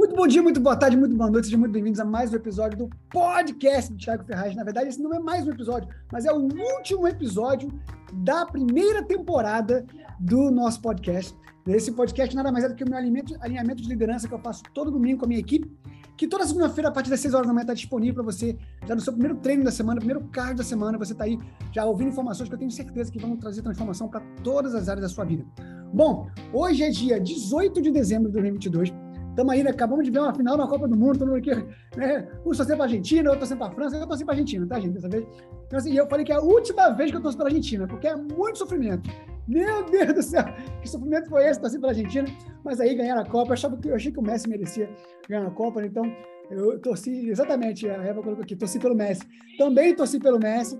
Muito bom dia, muito boa tarde, muito boa noite, sejam muito bem-vindos a mais um episódio do podcast do Thiago Ferraz. Na verdade, esse não é mais um episódio, mas é o último episódio da primeira temporada do nosso podcast. Esse podcast nada mais é do que o meu alinhamento, de liderança que eu faço todo domingo com a minha equipe, que toda segunda-feira, a partir das 6 horas da manhã, está disponível para você, já no seu primeiro treino da semana, primeiro card da semana, você está aí já ouvindo informações que eu tenho certeza que vão trazer transformação para todas as áreas da sua vida. Bom, hoje é dia 18 de dezembro de 2022. Estamos aí, né? acabamos de ver uma final na Copa do Mundo, todo mundo aqui, né? Um torcendo para a Argentina, outro torcendo para a França, eu torci para a Argentina, tá, gente, dessa vez. Então, assim, eu falei que é a última vez que eu torço para a Argentina, porque é muito sofrimento. Meu Deus do céu, que sofrimento foi esse torcer para a Argentina? Mas aí ganharam a Copa, eu, achava que, eu achei que o Messi merecia ganhar a Copa, né? então eu torci, exatamente, a Eva colocou aqui, torci pelo Messi. Também torci pelo Messi,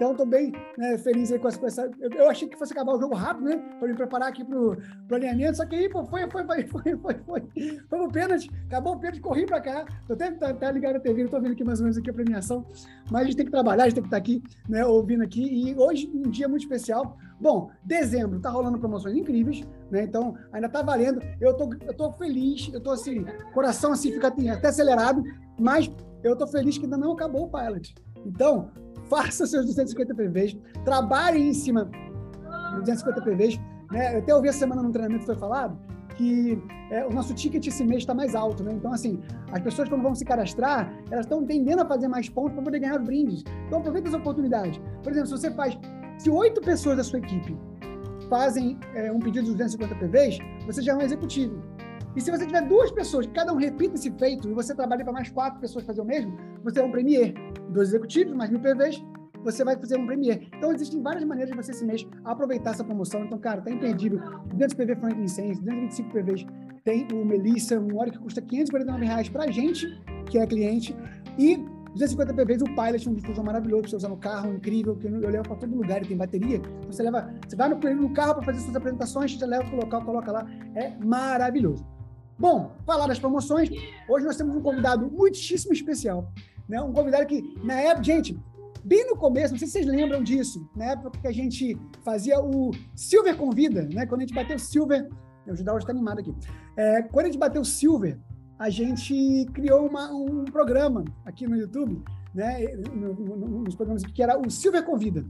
então, bem né, feliz aí com essa. Com essa eu, achei que fosse acabar o jogo rápido, né? Para me preparar aqui para o alinhamento. Só que aí, pô, foi, foi, foi, foi, foi, foi, foi o pênalti. Acabou o pênalti, corri para cá. Estou até tá, tá ligado na TV, estou vendo aqui mais ou menos aqui a premiação. Mas a gente tem que trabalhar, a gente tem que estar tá aqui, né, ouvindo aqui. E hoje, um dia muito especial. Bom, dezembro tá rolando promoções incríveis, né? Então, ainda tá valendo. Eu tô, eu tô feliz, eu tô assim, coração assim, fica até acelerado, mas eu tô feliz que ainda não acabou o pilot. Então, faça seus 250 PVs, trabalhe em cima dos 250 PVs. Né? Eu até ouvi essa semana num treinamento que foi falado que é, o nosso ticket esse mês está mais alto, né? Então, assim, as pessoas quando vão se cadastrar, elas estão tendendo a fazer mais pontos para poder ganhar brindes. Então, aproveita essa oportunidade. Por exemplo, se você faz, se oito pessoas da sua equipe fazem é, um pedido de 250 PVs, você já é um executivo. E se você tiver duas pessoas, que cada um repita esse feito, e você trabalha para mais quatro pessoas fazer o mesmo, você é um premier. Dois executivos, mais mil PVs, você vai fazer um premier. Então, existem várias maneiras de você esse mês aproveitar essa promoção. Então, cara, tá imperdível. 200 PV Franklin Sense, 225 PVs tem o Melissa, um óleo que custa 549 reais para a gente, que é cliente, e 250 PVs o Pilot, um difusor maravilhoso para você usar no carro, incrível, que eu levo para todo lugar e tem bateria. Então, você leva, você vai no, carro para fazer suas apresentações, você leva para o local, coloca lá, é maravilhoso. Bom, falar das promoções, hoje nós temos um convidado muitíssimo especial. Né? Um convidado que, na época, gente, bem no começo, não sei se vocês lembram disso, na época que a gente fazia o Silver Convida, né? Quando a gente bateu o Silver, o Judá hoje está animado aqui. É, quando a gente bateu o Silver, a gente criou uma, um programa aqui no YouTube, né? No, no, nos programas que era o Silver Convida.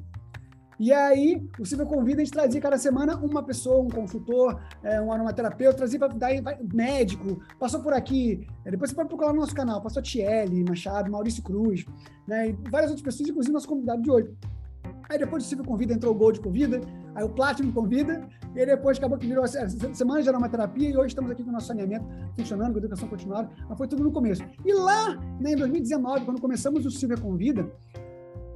E aí, o Silvio convida, a gente trazia cada semana uma pessoa, um consultor, é, um aromaterapeuta, trazia para dar médico, passou por aqui, é, depois você pode procurar no nosso canal, passou Tiele Machado, Maurício Cruz, né, e várias outras pessoas, inclusive nosso convidado de hoje. Aí depois do Silvio Convida entrou o Gold Convida, aí o Platinum Convida, e aí depois acabou que virou a semana de aromaterapia e hoje estamos aqui com o nosso saneamento funcionando, com a educação continuada, mas foi tudo no começo. E lá, né, em 2019, quando começamos o Silvio Convida,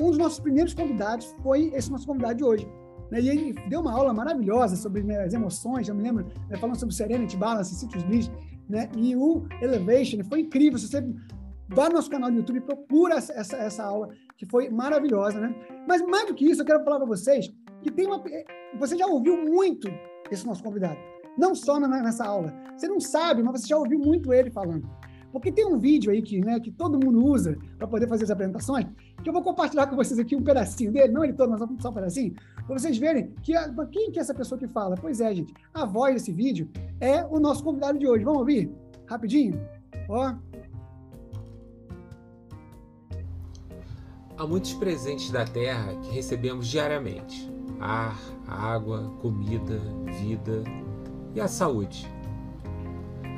um dos nossos primeiros convidados foi esse nosso convidado de hoje. Né? E ele deu uma aula maravilhosa sobre né, as emoções, eu me lembro, né, falando sobre Serenity Balance, Citrus Bliss, né? e o Elevation, foi incrível. Se você vai no nosso canal do YouTube, procura essa, essa aula, que foi maravilhosa. Né? Mas mais do que isso, eu quero falar para vocês que tem uma. Você já ouviu muito esse nosso convidado, não só nessa aula. Você não sabe, mas você já ouviu muito ele falando. Porque tem um vídeo aí que, né, que todo mundo usa para poder fazer as apresentações, que eu vou compartilhar com vocês aqui um pedacinho dele, não ele todo, mas só um pedacinho, para vocês verem que a, quem que é essa pessoa que fala. Pois é, gente, a voz desse vídeo é o nosso convidado de hoje. Vamos ouvir? Rapidinho? Ó. Há muitos presentes da Terra que recebemos diariamente: ar, água, comida, vida e a saúde.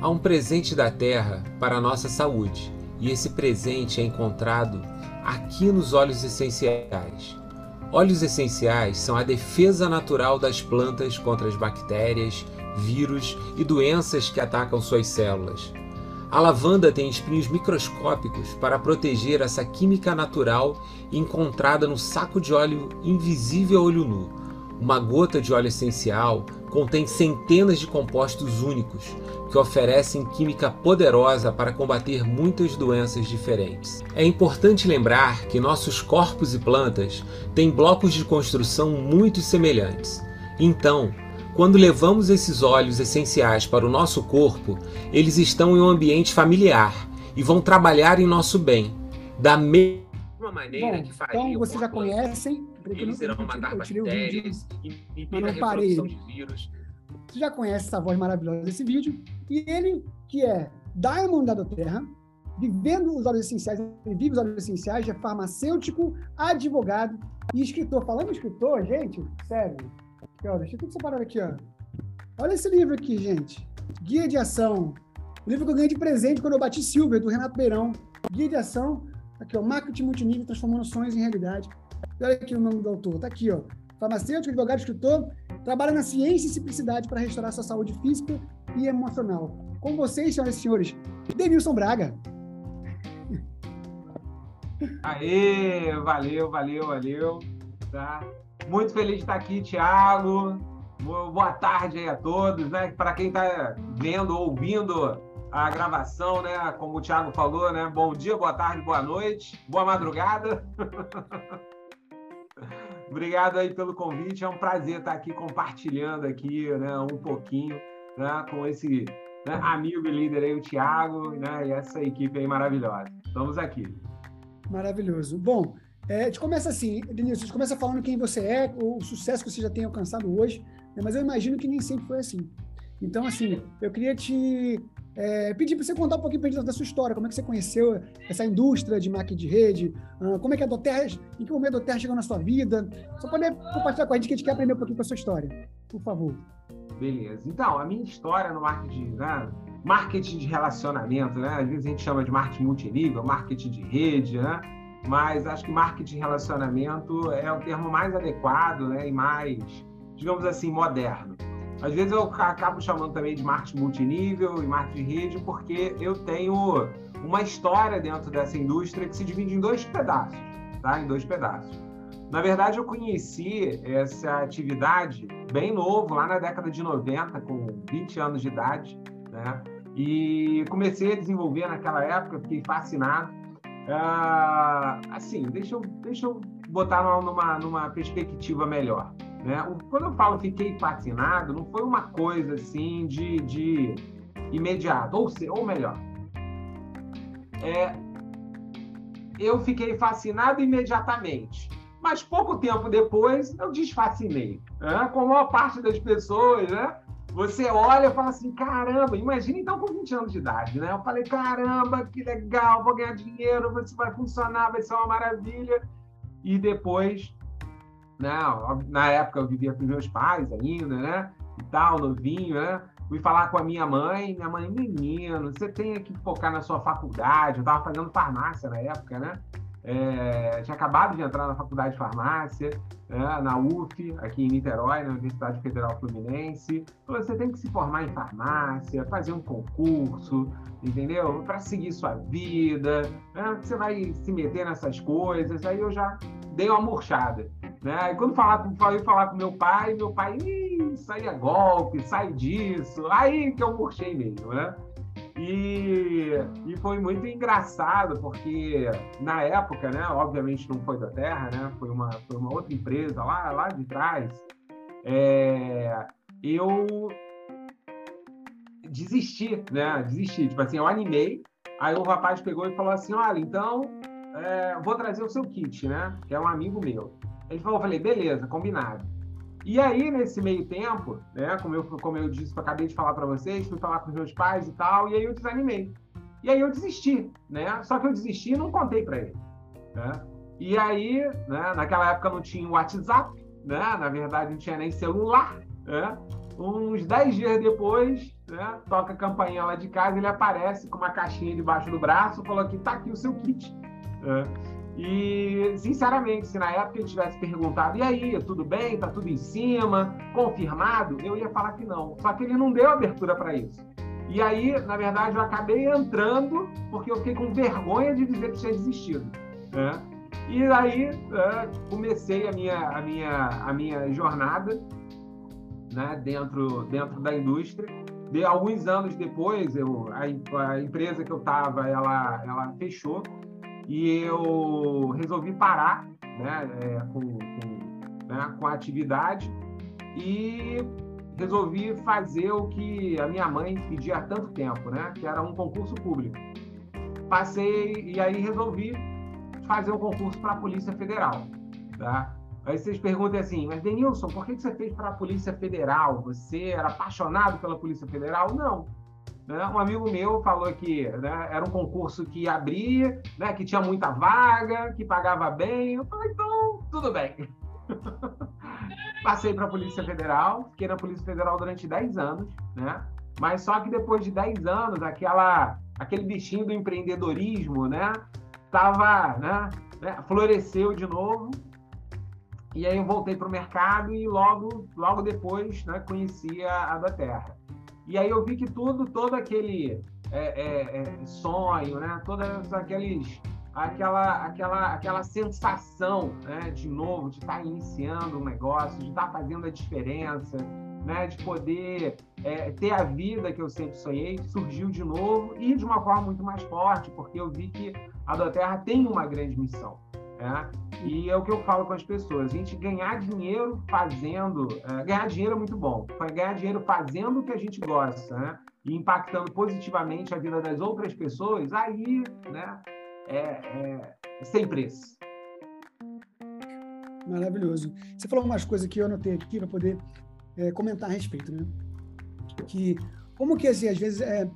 Há um presente da Terra para a nossa saúde, e esse presente é encontrado aqui nos óleos essenciais. Óleos essenciais são a defesa natural das plantas contra as bactérias, vírus e doenças que atacam suas células. A lavanda tem espinhos microscópicos para proteger essa química natural encontrada no saco de óleo invisível a olho nu. Uma gota de óleo essencial contém centenas de compostos únicos que oferecem química poderosa para combater muitas doenças diferentes. É importante lembrar que nossos corpos e plantas têm blocos de construção muito semelhantes. Então, quando levamos esses óleos essenciais para o nosso corpo, eles estão em um ambiente familiar e vão trabalhar em nosso bem, da mesma maneira Bom, que faria. Então vocês já conhecem, eles irão matar bactérias, impedir a reprodução de vírus. Você já conhece essa voz maravilhosa desse vídeo. E ele, que é Diamond da Terra, vivendo os óleos essenciais, vive os óleos essenciais, é farmacêutico, advogado e escritor. Falando escritor, gente, sério, aqui, ó, deixa tudo separado aqui, ó. Olha esse livro aqui, gente. Guia de Ação. O livro que eu ganhei de presente quando eu bati Silver, do Renato Beirão. Guia de Ação. Aqui, ó. Marketing multinível, transformando sonhos em realidade. Olha aqui o nome do autor. Tá aqui, ó. Farmacêutico, advogado, escritor. Trabalha na ciência e simplicidade para restaurar sua saúde física e emocional. Com vocês, senhoras e senhores, Denilson Braga. Aê, valeu, valeu, valeu. Tá? Muito feliz de estar aqui, Thiago. Boa tarde aí a todos, né? Para quem está vendo, ouvindo a gravação, né? Como o Thiago falou, né? Bom dia, boa tarde, boa noite, boa madrugada. Obrigado aí pelo convite. É um prazer estar aqui compartilhando aqui, né? Um pouquinho, né? Com esse né, amigo e líder aí, o Thiago, né? E essa equipe aí maravilhosa. Estamos aqui. Maravilhoso. Bom, é, a gente começa assim, Denilson, a gente começa falando quem você é, o sucesso que você já tem alcançado hoje, né, mas eu imagino que nem sempre foi assim. Então, assim, eu queria te é, pedir para você contar um pouquinho gente da sua história, como é que você conheceu essa indústria de marketing de rede, uh, como é que a Doterra, em que momento a Doterra chegou na sua vida, só poder compartilhar com a gente que a gente quer aprender um pouquinho com a sua história, por favor. Beleza. Então, a minha história no marketing, né? marketing de relacionamento, né? Às vezes a gente chama de marketing multinível, marketing de rede, né? Mas acho que marketing de relacionamento é o termo mais adequado, né? E mais, digamos assim, moderno. Às vezes eu acabo chamando também de marketing multinível e marketing de rede porque eu tenho uma história dentro dessa indústria que se divide em dois pedaços, tá? Em dois pedaços. Na verdade, eu conheci essa atividade bem novo, lá na década de 90, com 20 anos de idade, né? E comecei a desenvolver naquela época, fiquei fascinado. Uh, assim, deixa eu, deixa eu botar numa, numa perspectiva melhor. Né? Quando eu falo fiquei fascinado, não foi uma coisa assim de, de imediato, ou, se, ou melhor, é, eu fiquei fascinado imediatamente. Mas pouco tempo depois eu desfascinei. Né? Como a maior parte das pessoas, né? Você olha e fala assim, caramba, imagina então com 20 anos de idade, né? Eu falei, caramba, que legal, vou ganhar dinheiro, isso vai funcionar, vai ser uma maravilha. E depois, né? Na época eu vivia com meus pais ainda, né? E tal, novinho, né? Fui falar com a minha mãe, minha mãe, menino, você tem que focar na sua faculdade. Eu estava fazendo farmácia na época, né? É, tinha acabado de entrar na faculdade de farmácia, né, na UF, aqui em Niterói, na Universidade Federal Fluminense. Você tem que se formar em farmácia, fazer um concurso, entendeu? Para seguir sua vida. Né? Você vai se meter nessas coisas. Aí eu já dei uma murchada. Né? E quando falar, falei falar com meu pai, meu pai, isso aí é golpe, sai disso. Aí que eu murchei mesmo, né? E, e foi muito engraçado, porque na época, né, obviamente não foi da Terra, né, foi uma, foi uma outra empresa lá, lá de trás, é, eu desisti, né, desisti, tipo assim, eu animei, aí o rapaz pegou e falou assim, olha, então, é, vou trazer o seu kit, né, que é um amigo meu. Ele falou, eu falei, beleza, combinado. E aí, nesse meio tempo, né, como eu, como eu disse, eu acabei de falar para vocês, fui falar com os meus pais e tal, e aí eu desanimei. E aí eu desisti, né? Só que eu desisti e não contei para ele. Né? E aí, né, naquela época não tinha WhatsApp, né? Na verdade, não tinha nem celular, né? Uns 10 dias depois, né, toca a campainha lá de casa, ele aparece com uma caixinha debaixo do braço, falou que tá aqui o seu kit. Né? E, sinceramente, se na época ele tivesse perguntado, e aí, tudo bem? Tá tudo em cima? Confirmado? Eu ia falar que não. Só que ele não deu abertura para isso. E aí, na verdade, eu acabei entrando porque eu fiquei com vergonha de dizer que tinha desistido. Né? E aí é, comecei a minha, a minha, a minha jornada né, dentro, dentro da indústria. De alguns anos depois, eu, a, a empresa que eu estava, ela, ela fechou e eu resolvi parar né, é, com, com, né, com a atividade e resolvi fazer o que a minha mãe pedia há tanto tempo, né, que era um concurso público. Passei e aí resolvi fazer um concurso para a Polícia Federal. Tá? Aí vocês perguntam assim, mas Denilson, por que você fez para a Polícia Federal? Você era apaixonado pela Polícia Federal? Não. Né, um amigo meu falou que né, era um concurso que abria, né, que tinha muita vaga, que pagava bem. Eu falei, então, tudo bem. Passei para a Polícia Federal, fiquei na Polícia Federal durante 10 anos, né? Mas só que depois de 10 anos, aquela, aquele bichinho do empreendedorismo, né? Tava, né, né? Floresceu de novo. E aí eu voltei para o mercado e logo, logo depois, né, conheci a, a da Terra. E aí eu vi que tudo, todo aquele é, é, é, sonho, né? Todos aqueles aquela, aquela, aquela sensação né, de novo, de estar tá iniciando um negócio, de estar tá fazendo a diferença, né, de poder é, ter a vida que eu sempre sonhei, surgiu de novo e de uma forma muito mais forte, porque eu vi que a Doterra tem uma grande missão. Né? E é o que eu falo com as pessoas: a gente ganhar dinheiro fazendo. É, ganhar dinheiro é muito bom, ganhar dinheiro fazendo o que a gente gosta, né? e impactando positivamente a vida das outras pessoas, aí né, é, é, sem preço. Maravilhoso. Você falou umas coisas que eu anotei aqui para poder é, comentar a respeito, né? Que como que assim, às vezes é,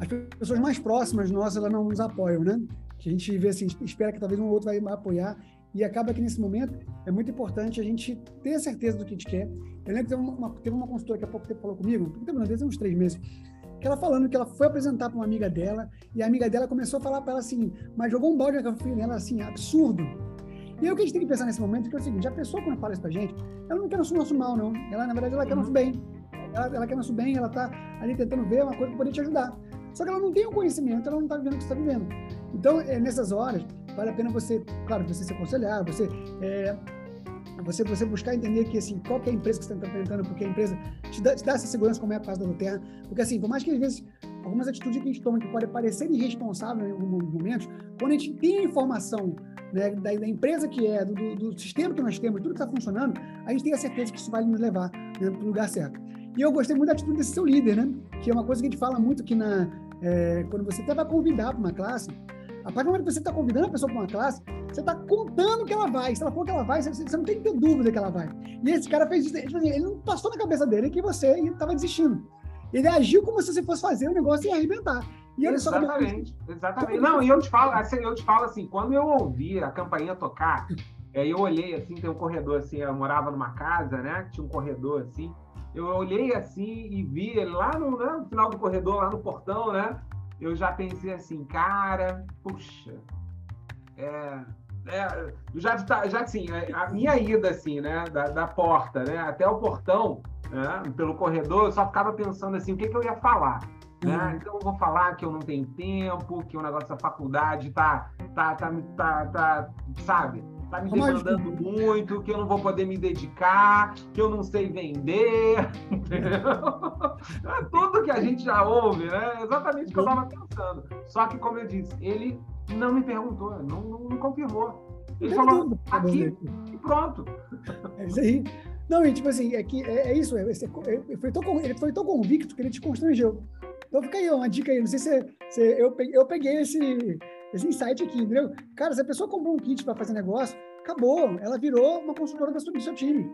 as pessoas mais próximas nossas elas não nos apoiam, né? Que a gente vê assim, espera que talvez um outro vai apoiar e acaba que nesse momento é muito importante a gente ter certeza do que a gente quer. Eu lembro que teve uma, teve uma consultora que há pouco tempo falou comigo, tempo não, uns três meses, que ela falando que ela foi apresentar para uma amiga dela e a amiga dela começou a falar para ela assim, mas jogou um balde nela assim, absurdo. E aí o que a gente tem que pensar nesse momento é que é o seguinte, a pessoa quando fala isso pra gente, ela não quer nosso, nosso mal, não. Ela, na verdade, ela quer nosso bem. Ela, ela quer nosso bem, ela tá ali tentando ver uma coisa para poder te ajudar. Só que ela não tem o conhecimento, ela não está vivendo o que você está vivendo. Então, é, nessas horas, vale a pena você, claro, você se aconselhar, você é, você, você buscar entender que, assim, qual que é a empresa que você está implementando, porque a empresa te dá, te dá essa segurança, como é a casa da Terra. Porque, assim, por mais que às vezes algumas atitudes que a gente toma que podem parecer irresponsáveis em alguns momentos, quando a gente tem a informação né, da, da, empresa que é, do, do, sistema que nós temos, tudo que está funcionando, a gente tem a certeza que isso vai nos levar né, para o lugar certo. E eu gostei muito da atitude desse seu líder, né? Que é uma coisa que a gente fala muito que na, é, quando você até vai convidar para uma classe, a partir do momento que você está convidando a pessoa para uma classe, você está contando que ela vai. Se ela falou que ela vai, você, você, não tem que ter dúvida que ela vai. E esse cara fez isso. Tipo assim, ele não passou na cabeça dele que você estava desistindo. Ele agiu como se você fosse fazer o negócio e arrebentar. E olha exatamente, só exatamente. Não, e eu te falo, assim, eu te falo assim, quando eu ouvi a campainha tocar, aí eu olhei assim, tem um corredor assim, eu morava numa casa, né? Tinha um corredor assim. Eu olhei assim e vi ele lá no, né, no final do corredor, lá no portão, né? Eu já pensei assim, cara, puxa, é, é, já, já assim, é, a minha ida assim, né, da, da porta, né, até o portão, né, pelo corredor, eu só ficava pensando assim, o que, que eu ia falar. Né? Uhum. Então eu vou falar que eu não tenho tempo, que o negócio da faculdade tá, tá, tá, tá, tá sabe? Tá me demandando muito, que eu não vou poder me dedicar, que eu não sei vender, É tudo que a gente já ouve, né? Exatamente o que eu estava pensando. Só que, como eu disse, ele não me perguntou, não, não, não confirmou. Ele falou aqui e pronto. É isso aí. Não, e tipo assim, é, que, é, é isso, é, é, ele, foi tão, ele foi tão convicto que ele te constrangeu. Então fica aí, uma dica aí, não sei se, se eu, peguei, eu peguei esse, esse insight aqui, entendeu? Cara, se a pessoa comprou um kit para fazer negócio, acabou. Ela virou uma consultora do seu time.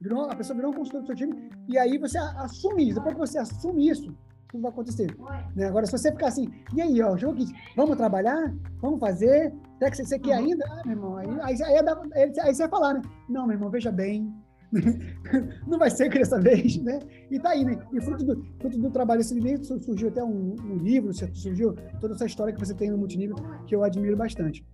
Virou, a pessoa virou uma consultora do seu time. E aí você assume isso. Depois que você assume isso, tudo vai acontecer. Né? Agora, se você ficar assim, e aí, ó, chegou aqui, vamos trabalhar? Vamos fazer? Será que você, quer uhum. ainda? Ah, meu irmão, aí, aí, aí, aí, aí você vai falar, né? Não, meu irmão, veja bem, não vai ser dessa vez, né? E tá aí, né? E fruto do, fruto do trabalho desse livro, surgiu até um, um, livro, surgiu toda essa história que você tem no multinível, que eu admiro bastante.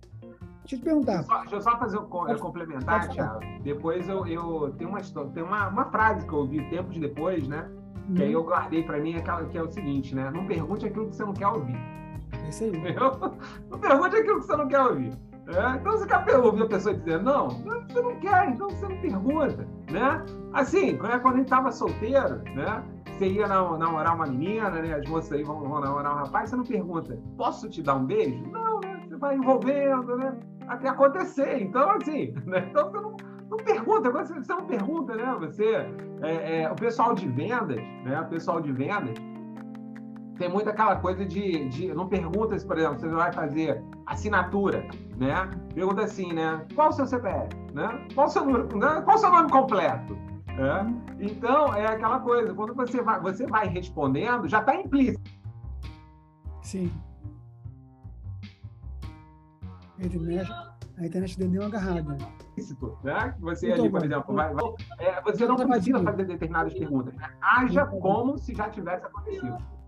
Deixa eu te perguntar. Só, deixa eu só fazer um pode, complementar, Thiago. Depois eu, eu tenho uma história, tem uma, uma frase que eu ouvi tempos depois, né? Uhum. Que aí eu guardei para mim, aquela, que é o seguinte, né? Não pergunte aquilo que você não quer ouvir. É isso aí. Não pergunte aquilo que você não quer ouvir. É? Então você quer ouvir a pessoa dizer não, você não quer, então você não pergunta, né? Assim, quando a gente estava solteiro, né? Você ia namorar uma menina, né? As moças aí vão, vão namorar um rapaz, você não pergunta, posso te dar um beijo? Não, né? Você vai envolvendo, né? Até acontecer. Então, assim, né? Então você não, não pergunta, você, você não pergunta, né? Você, é, é, o pessoal de vendas, né? O pessoal de vendas, tem muito aquela coisa de, de não pergunta se, por exemplo, você vai fazer assinatura, né? Pergunta assim, né? Qual o seu CPF, né? Qual o seu né? qual o seu nome completo? Né? Então é aquela coisa, quando você vai, você vai respondendo, já está implícito. Sim. A internet, a internet deu uma agarrada. Né? Você ali, por exemplo, vai, vai, é, você não precisa fazer determinadas perguntas. Né? Haja como se já tivesse acontecido.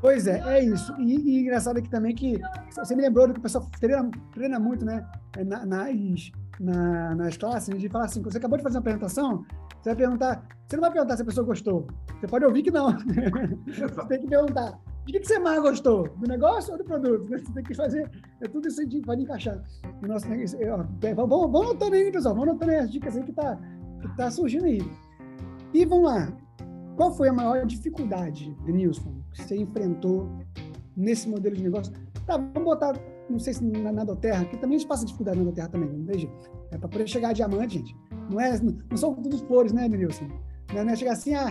Pois é, é isso. E, e engraçado aqui também que você me lembrou do que o pessoal treina, treina muito, né? É, na, nas, na, nas classes, de falar assim, você acabou de fazer uma apresentação, você vai perguntar, você não vai perguntar se a pessoa gostou. Você pode ouvir que não. você tem que perguntar. De que, que você mais gostou? Do negócio ou do produto? Você tem que fazer. É tudo isso aí pode encaixar. E nosso, ó, vamos, vamos notando aí, pessoal. Vamos notando aí as dicas aí que tá, que tá surgindo aí. E vamos lá. Qual foi a maior dificuldade, Denilson, que você enfrentou nesse modelo de negócio? Tá, vamos botar, não sei se na, na Doterra, que também a gente passa dificuldade na Doterra também, não veja. É para poder chegar a diamante, gente. Não, é, não são tudo flores, né, Denilson? Não é chegar assim, ah,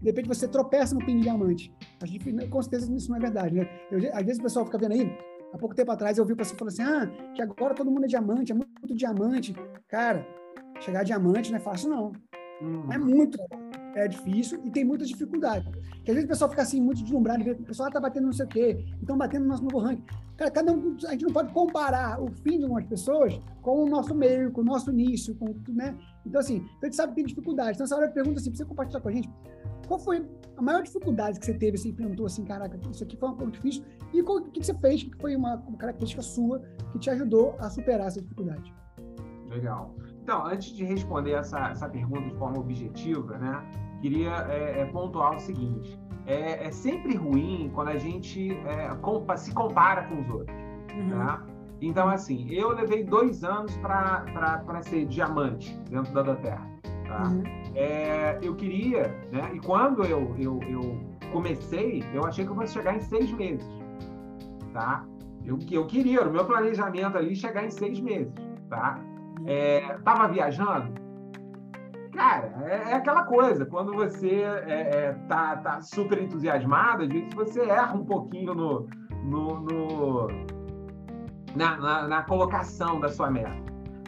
de repente você tropeça no pin de diamante. A gente, com certeza isso não é verdade, né? Eu, às vezes o pessoal fica vendo aí, há pouco tempo atrás eu ouvi o pessoal falando assim, ah, que agora todo mundo é diamante, é muito diamante. Cara, chegar a diamante não é fácil, não. Hum. É muito é difícil e tem muita dificuldade. Porque às vezes o pessoal fica assim, muito deslumbrado, o pessoal está batendo não sei o quê, então batendo no nosso novo ranking. Cara, cada um, a gente não pode comparar o fim de algumas pessoas com o nosso meio, com o nosso início, com né? Então, assim, então a gente sabe que tem dificuldade. Então, essa hora eu pergunto assim, pra você compartilhar com a gente, qual foi a maior dificuldade que você teve, você enfrentou assim, caraca, isso aqui foi um pouco difícil, e o que, que você fez, que foi uma, uma característica sua que te ajudou a superar essa dificuldade? Legal. Então, antes de responder essa, essa pergunta de forma objetiva, né, queria é, é, pontuar o seguinte: é, é, sempre ruim quando a gente é, compa se compara com os outros. Uhum. Tá? Então, assim, eu levei dois anos para ser diamante dentro da Doterra. Tá? Uhum. É, eu queria, né? E quando eu, eu, eu comecei, eu achei que eu fosse chegar em seis meses. Tá? Eu, eu queria, o meu planejamento ali, chegar em seis meses. Tá? É, tava viajando? Cara, é, é, aquela coisa, quando você é, é, tá, tá super entusiasmado, às vezes você erra um pouquinho no, no, no na, na, na, colocação da sua meta.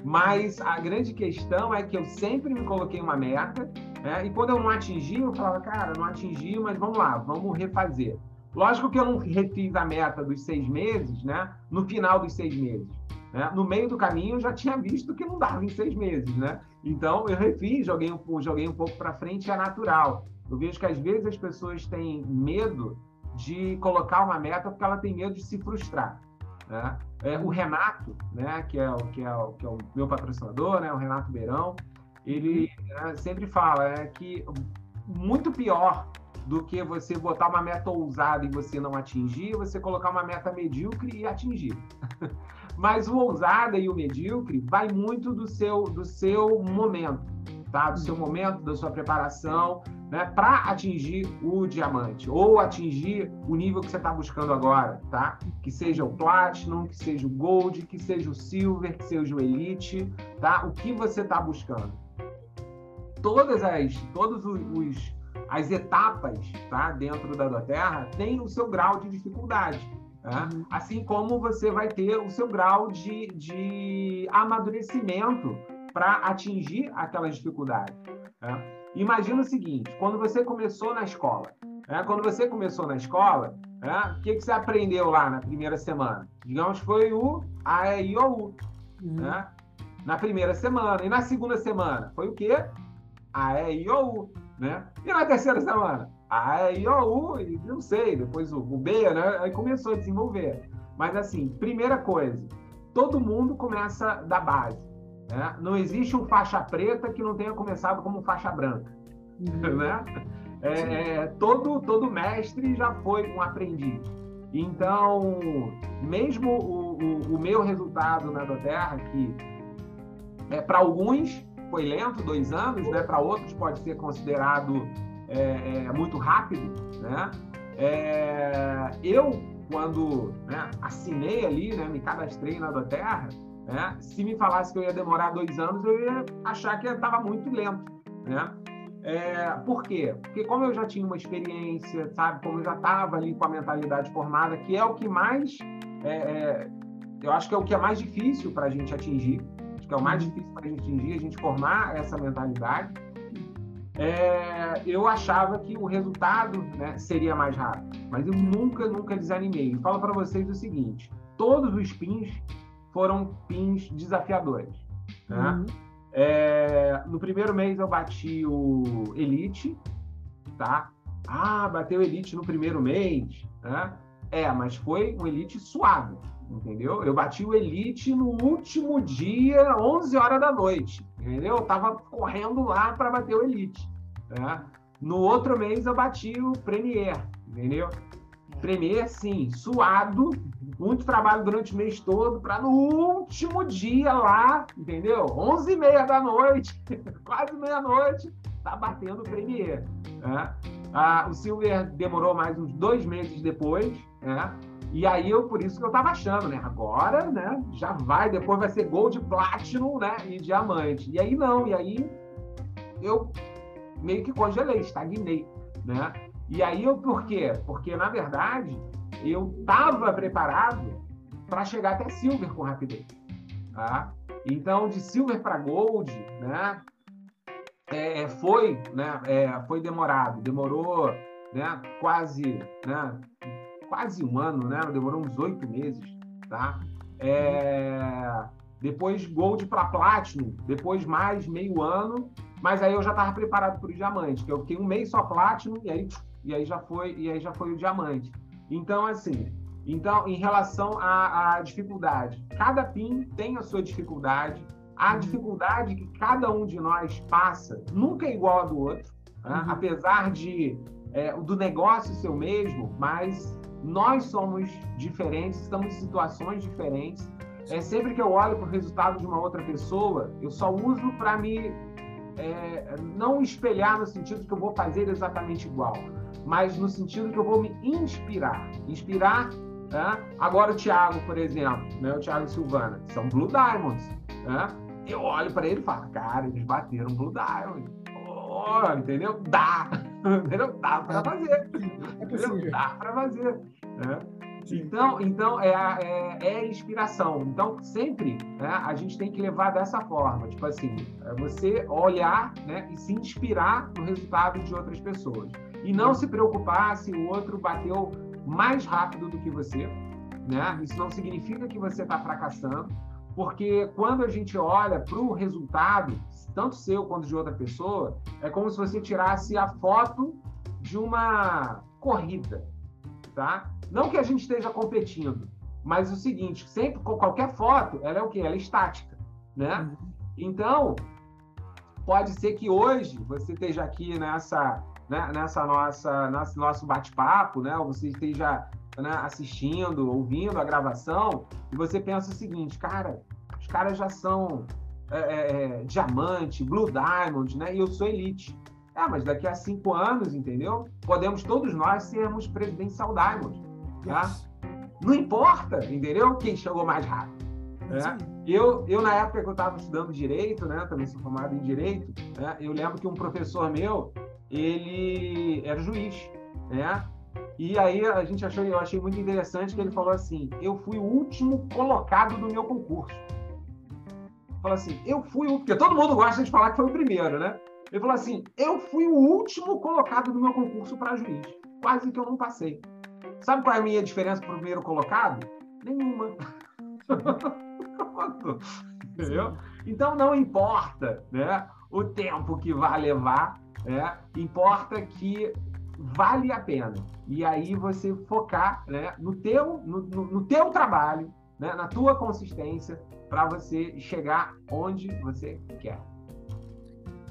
Mas a grande questão é que eu sempre me coloquei uma meta, né? e quando eu não atingi, eu falava, cara, não atingi, mas vamos lá, vamos refazer. Lógico que eu não refiz a meta dos seis meses, né? No final dos seis meses. Né? No meio do caminho, eu já tinha visto que não dava em seis meses, né? Então, eu refiz, joguei um, joguei um pouco para frente, é natural. Eu vejo que às vezes as pessoas têm medo de colocar uma meta porque ela tem medo de se frustrar. Né? É, o Renato, né, que, é o, que, é o, que é o meu patrocinador, né, o Renato Beirão, ele né, sempre fala é, que muito pior do que você botar uma meta ousada e você não atingir, você colocar uma meta medíocre e atingir. Mas o ousada e o medíocre vai muito do seu, do seu momento, tá? Do seu momento, da sua preparação, né? Para atingir o diamante ou atingir o nível que você está buscando agora, tá? Que seja o Platinum, que seja o Gold, que seja o Silver, que seja o Elite, tá? O que você está buscando. Todas as, todos os, as etapas, tá? Dentro da Doterra tem o seu grau de dificuldade. Né? Uhum. Assim como você vai ter o seu grau de, de amadurecimento para atingir aquela dificuldade. Né? Imagina o seguinte: quando você começou na escola, né? quando você começou na escola, né? o que, que você aprendeu lá na primeira semana? Digamos que foi o A, E, I, O, U. Uhum. Né? Na primeira semana. E na segunda semana? Foi o quê? A, E, I, O, U. Né? E na terceira semana? Aí, ó, U, não sei, depois o, o B, né? Aí começou a desenvolver. Mas, assim, primeira coisa, todo mundo começa da base. Né? Não existe um faixa preta que não tenha começado como faixa branca. Uhum. Né? É, é, todo, todo mestre já foi um aprendiz. Então, mesmo o, o, o meu resultado na Doterra, que é, para alguns foi lento, dois anos, né? para outros pode ser considerado é, é muito rápido, né? É, eu, quando né, assinei ali, né, me cadastrei na Doterra, né, se me falasse que eu ia demorar dois anos, eu ia achar que estava muito lento, né? É, por quê? Porque como eu já tinha uma experiência, sabe, como eu já estava ali com a mentalidade formada, que é o que mais, é, é, eu acho que é o que é mais difícil para a gente atingir, que é o mais difícil para a gente atingir, a gente formar essa mentalidade, é, eu achava que o resultado né, seria mais rápido, mas eu nunca, nunca desanimei. E falo para vocês o seguinte: todos os pins foram pins desafiadores. Né? Uhum. É, no primeiro mês eu bati o Elite, tá? Ah, bateu Elite no primeiro mês, né? É, mas foi um Elite suave, entendeu? Eu bati o Elite no último dia, 11 horas da noite, entendeu? Eu tava correndo lá para bater o Elite, né? No outro mês eu bati o Premier, entendeu? Premier, sim, suado, muito trabalho durante o mês todo, para no último dia lá, entendeu? 11 e meia da noite, quase meia-noite, tá batendo o Premier. Né? Ah, o Silver demorou mais uns dois meses depois, né? E aí eu, por isso que eu tava achando, né? Agora, né? Já vai, depois vai ser Gold, Platinum, né? E Diamante. E aí não, e aí eu meio que congelei, estagnei, né? E aí eu, por quê? Porque, na verdade, eu estava preparado para chegar até Silver com rapidez. Tá? Então, de Silver para Gold, né? É, é, foi, né? É, foi demorado, demorou, né? Quase, né? Quase um ano, né? Demorou uns oito meses, tá? É, depois Gold para Platinum, depois mais meio ano, mas aí eu já estava preparado para o diamante, que eu fiquei um mês só Platinum e aí e aí já foi e aí já foi o diamante. Então assim, então em relação à, à dificuldade, cada PIN tem a sua dificuldade. A uhum. dificuldade que cada um de nós passa nunca é igual a do outro, né? uhum. apesar de é, do negócio ser o mesmo, mas nós somos diferentes, estamos em situações diferentes. É sempre que eu olho para o resultado de uma outra pessoa, eu só uso para me é, não espelhar no sentido que eu vou fazer exatamente igual, mas no sentido que eu vou me inspirar. Inspirar. Né? Agora o Thiago, por exemplo, né? o Thiago Silvana, são Blue Diamonds. Né? Eu olho para ele e falo, cara, eles bateram Blue Diamond. Oh, entendeu? Dá. entendeu? Dá para fazer. É possível. Dá para fazer. Né? Então, então é, é, é, inspiração. Então, sempre né, a gente tem que levar dessa forma. Tipo assim, é você olhar né, e se inspirar no resultado de outras pessoas. E não se preocupar se o outro bateu mais rápido do que você. Né? Isso não significa que você está fracassando, porque quando a gente olha para o resultado, tanto seu quanto de outra pessoa, é como se você tirasse a foto de uma corrida, tá? Não que a gente esteja competindo, mas o seguinte, sempre com qualquer foto, ela é o quê? Ela é estática, né? Uhum. Então, pode ser que hoje você esteja aqui nessa, né, nessa nossa, nosso, nosso bate-papo, né? Ou você esteja né, assistindo, ouvindo a gravação, e você pensa o seguinte, cara, os caras já são é, é, é diamante, blue diamond, né? E eu sou elite. Ah, mas daqui a cinco anos, entendeu? Podemos todos nós sermos presidencial diamond. Tá? Não importa, entendeu? Quem chegou mais rápido. Né? Eu, eu, na época que eu estava estudando direito, né, também sou formado em direito, né, eu lembro que um professor meu, ele era juiz, né? E aí a gente achou, eu achei muito interessante que ele falou assim: eu fui o último colocado do meu concurso. Falou assim, eu fui o. Porque todo mundo gosta de falar que foi o primeiro, né? Ele falou assim: eu fui o último colocado do meu concurso para juiz. Quase que eu não passei. Sabe qual é a minha diferença para o primeiro colocado? Nenhuma. Entendeu? Então não importa né, o tempo que vai levar, né, importa que vale a pena. E aí você focar né, no, teu, no, no, no teu trabalho, né, na tua consistência, para você chegar onde você quer.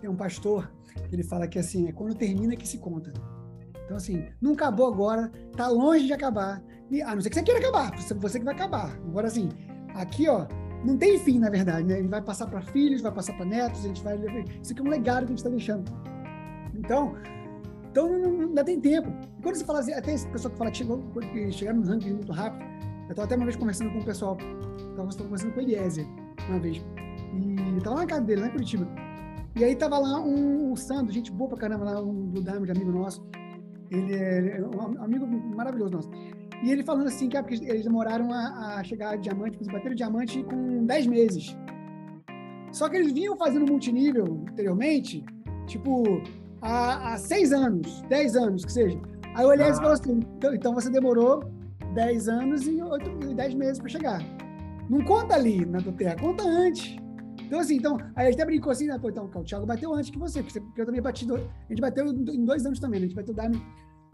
Tem um pastor que ele fala que assim, é quando termina que se conta. Então, assim, não acabou agora, tá longe de acabar. E, a não ser que você queira acabar, você, que vai acabar. Agora, assim, aqui, ó, não tem fim, na verdade, né? Ele vai passar para filhos, vai passar para netos, a gente vai. Isso aqui é um legado que a gente está deixando. Então, então não, tem tempo. E quando você fala assim, até esse pessoal que fala que, chegou, que chegaram no ranking muito rápido, eu estava até uma vez conversando com o pessoal, estava conversando com o Eliezer uma vez, e estava lá na casa dele, lá em Curitiba. E aí tava lá um, um Sandro, gente boa pra caramba, lá, um do Diamond, amigo nosso. Ele é, é um amigo maravilhoso nosso. E ele falando assim, que é porque eles demoraram a, a chegar a diamante, eles bateram diamante com 10 meses. Só que eles vinham fazendo multinível anteriormente, tipo, há, há seis anos, dez anos, que seja. Aí o Eliezer ah. falou assim: então, então, você demorou dez anos e e dez meses para chegar. Não conta ali na tua terra, conta antes. Então, assim, então, aí a gente até brincou assim, né? Pô, então, o Thiago bateu antes que você, porque eu também bati. A gente bateu em dois anos também, né? A gente bateu Diamond.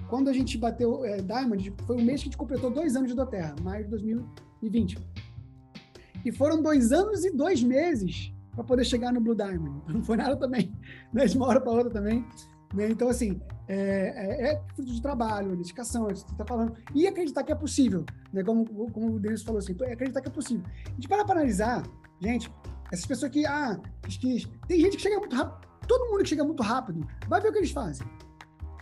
Quando a gente bateu é, Diamond, foi o mês que a gente completou dois anos de Terra, maio de 2020. E foram dois anos e dois meses para poder chegar no Blue Diamond. Não foi nada também, né? de uma hora para outra também. Né? Então, assim, é, é, é, fruto de trabalho, dedicação, é você está falando. E acreditar que é possível, né? como, como o Denis falou assim, é acreditar que é possível. A gente para para analisar, gente, essas pessoas que, ah, que, tem gente que chega muito rápido, todo mundo que chega muito rápido, vai ver o que eles fazem.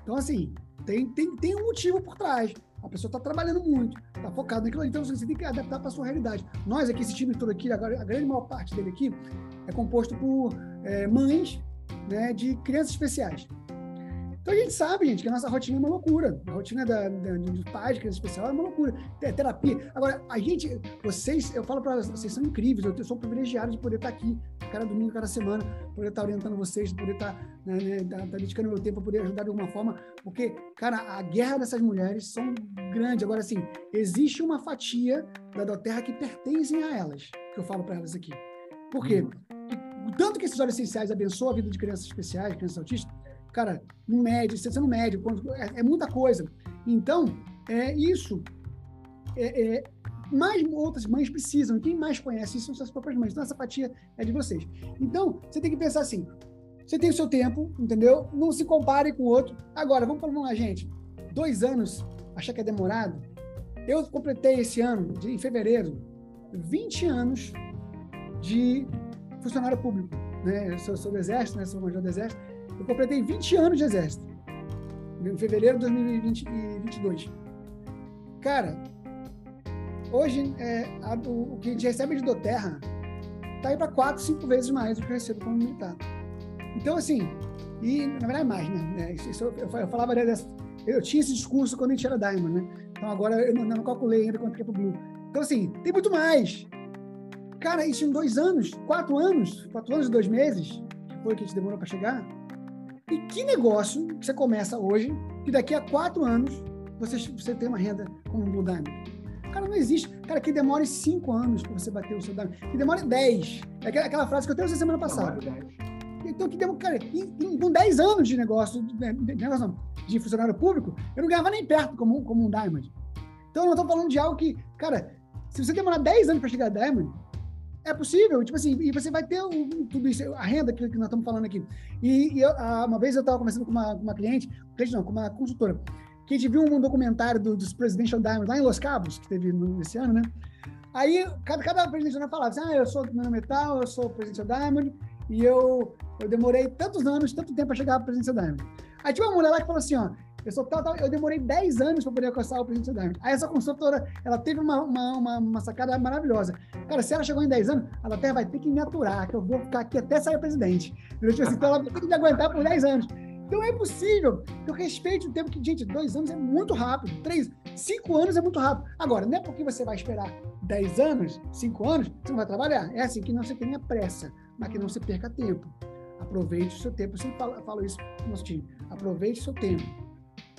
Então, assim, tem, tem, tem um motivo por trás. A pessoa está trabalhando muito, está focada naquilo. Então, você tem que adaptar para a sua realidade. Nós aqui, esse time todo aqui, a, a grande maior parte dele aqui, é composto por é, mães né, de crianças especiais. Então a gente sabe, gente, que a nossa rotina é uma loucura. A rotina da, da, dos pais, criança especial, é uma loucura. Terapia. Agora, a gente, vocês, eu falo para vocês, são incríveis. Eu, sou privilegiado de poder estar aqui, cada domingo, cada semana, poder estar orientando vocês, poder estar né, né, tá, tá dedicando meu tempo poder ajudar de alguma forma. Porque, cara, a guerra dessas mulheres são grande. Agora, assim, existe uma fatia da, da terra que pertencem a elas, que eu falo para elas aqui. Por quê? Uhum. Tanto que esses olhos essenciais abençoam a vida de crianças especiais, crianças autistas, cara, no médio, você no médio, é, é, muita coisa. Então, é isso. É, é, mais outras mães precisam. Quem mais conhece isso são suas próprias mães. Então, essa fatia é de vocês. Então, você tem que pensar assim: você tem o seu tempo, entendeu? Não se compare com o outro. Agora, vamos falar lá, gente. Dois anos, achar que é demorado? Eu completei esse ano, de, em fevereiro, 20 anos de funcionário público. Né? Eu sou, sou do Exército, né? sou major do Exército. Eu completei 20 anos de exército. Em fevereiro de 2022. Cara, hoje é, a, o, o, que a gente recebe de Doterra tá aí para 4, 5 vezes mais do que eu recebo como militar. Então, assim, e na verdade mais, né? É, isso, eu, eu, falava dessa. Eu tinha esse discurso quando a gente era Diamond, né? Então agora eu não, não calculei ainda quanto que é pro Blue. Então, assim, tem muito mais. Cara, isso em dois anos, quatro anos, quatro anos e dois meses, que foi que a gente demorou para chegar, e que negócio que você começa hoje, que daqui a quatro anos você, você tem uma renda como um Blue Diamond? Cara, não existe. Cara, que demore cinco anos para você bater o seu Diamond. Que demore dez. É aquela, aquela frase que eu tenho essa semana passada. Então, que demora, cara, com 10 anos de negócio, de, de, negócio não, de funcionário público, eu não ganhava nem perto como, como um Diamond. Então, eu não estou falando de algo que, cara, se você demorar 10 anos para chegar a Diamond, é possível, tipo assim, e você vai ter um, tudo isso, a renda que, que nós estamos falando aqui. E, e eu, uma vez eu estava conversando com uma, uma cliente, cliente não, com uma consultora, que a gente viu um documentário do, dos Presidential Diamonds lá em Los Cabos, que teve no, esse ano, né? Aí cada, cada Presidential falava assim, ah, eu sou do metal, eu sou Presidential Diamond, e eu, eu demorei tantos anos, tanto tempo para chegar para Presidential Diamond. Aí tinha uma mulher lá que falou assim, ó, eu, sou tal, tal, eu demorei 10 anos para poder alcançar o Presidente Diamond. Aí essa consultora, ela teve uma, uma, uma, uma, sacada maravilhosa. Cara, se ela chegou em 10 anos, ela até vai ter que me aturar, que eu vou ficar aqui até sair presidente. Assim, então ela vai ter que me aguentar por 10 anos. Então é possível. Eu respeito o tempo que, gente, dois anos é muito rápido. Três, cinco anos é muito rápido. Agora, não é porque você vai esperar 10 anos, 5 anos, você não vai trabalhar. É assim que não se tenha pressa, mas que não se perca tempo. Aproveite o seu tempo. Eu sempre falo, falo isso no nosso time. Aproveite o seu tempo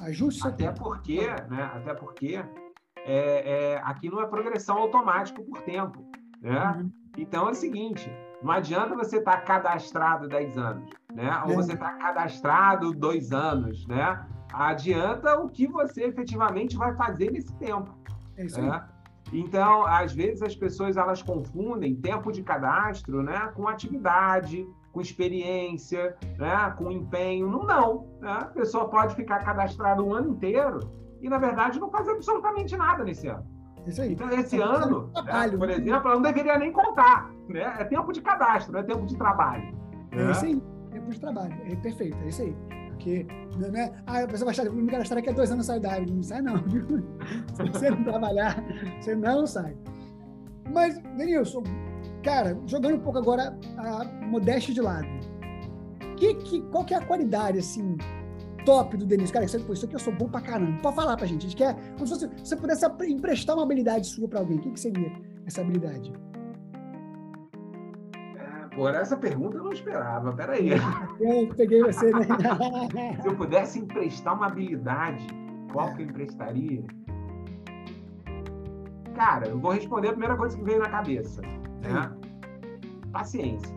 Ajuste Até porque, né? Até porque é, é, aqui não é progressão automática por tempo. Né? Uhum. Então é o seguinte: não adianta você estar tá cadastrado 10 anos, né? Ou você estar tá cadastrado 2 anos, né? Adianta o que você efetivamente vai fazer nesse tempo. É isso né? Então, às vezes as pessoas elas confundem tempo de cadastro, né, com atividade, com experiência, né, com empenho. Não, não. Né? A pessoa pode ficar cadastrada um ano inteiro e, na verdade, não fazer absolutamente nada nesse ano. Então, esse é ano, né, por né? exemplo, ela não deveria nem contar. Né? É tempo de cadastro, é tempo de trabalho. É né? isso aí, tempo de trabalho. É perfeito, é isso aí. Porque, né? Ah, a pessoa vai achar, me cadastrar daqui a dois anos sai da Não sai, não. Se você não trabalhar, você não sai. Mas, Denilson, Cara, jogando um pouco agora a modéstia de lado. Que, que, qual que é a qualidade, assim, top do Denis? Cara, isso aqui eu sou bom pra caramba. Pode falar pra gente. A gente quer, como se você, se você pudesse emprestar uma habilidade sua pra alguém, o que, que seria essa habilidade? É, por essa pergunta eu não esperava. Peraí. Eu peguei você, né? Se eu pudesse emprestar uma habilidade, qual que eu emprestaria? Cara, eu vou responder a primeira coisa que veio na cabeça. Né? Paciência.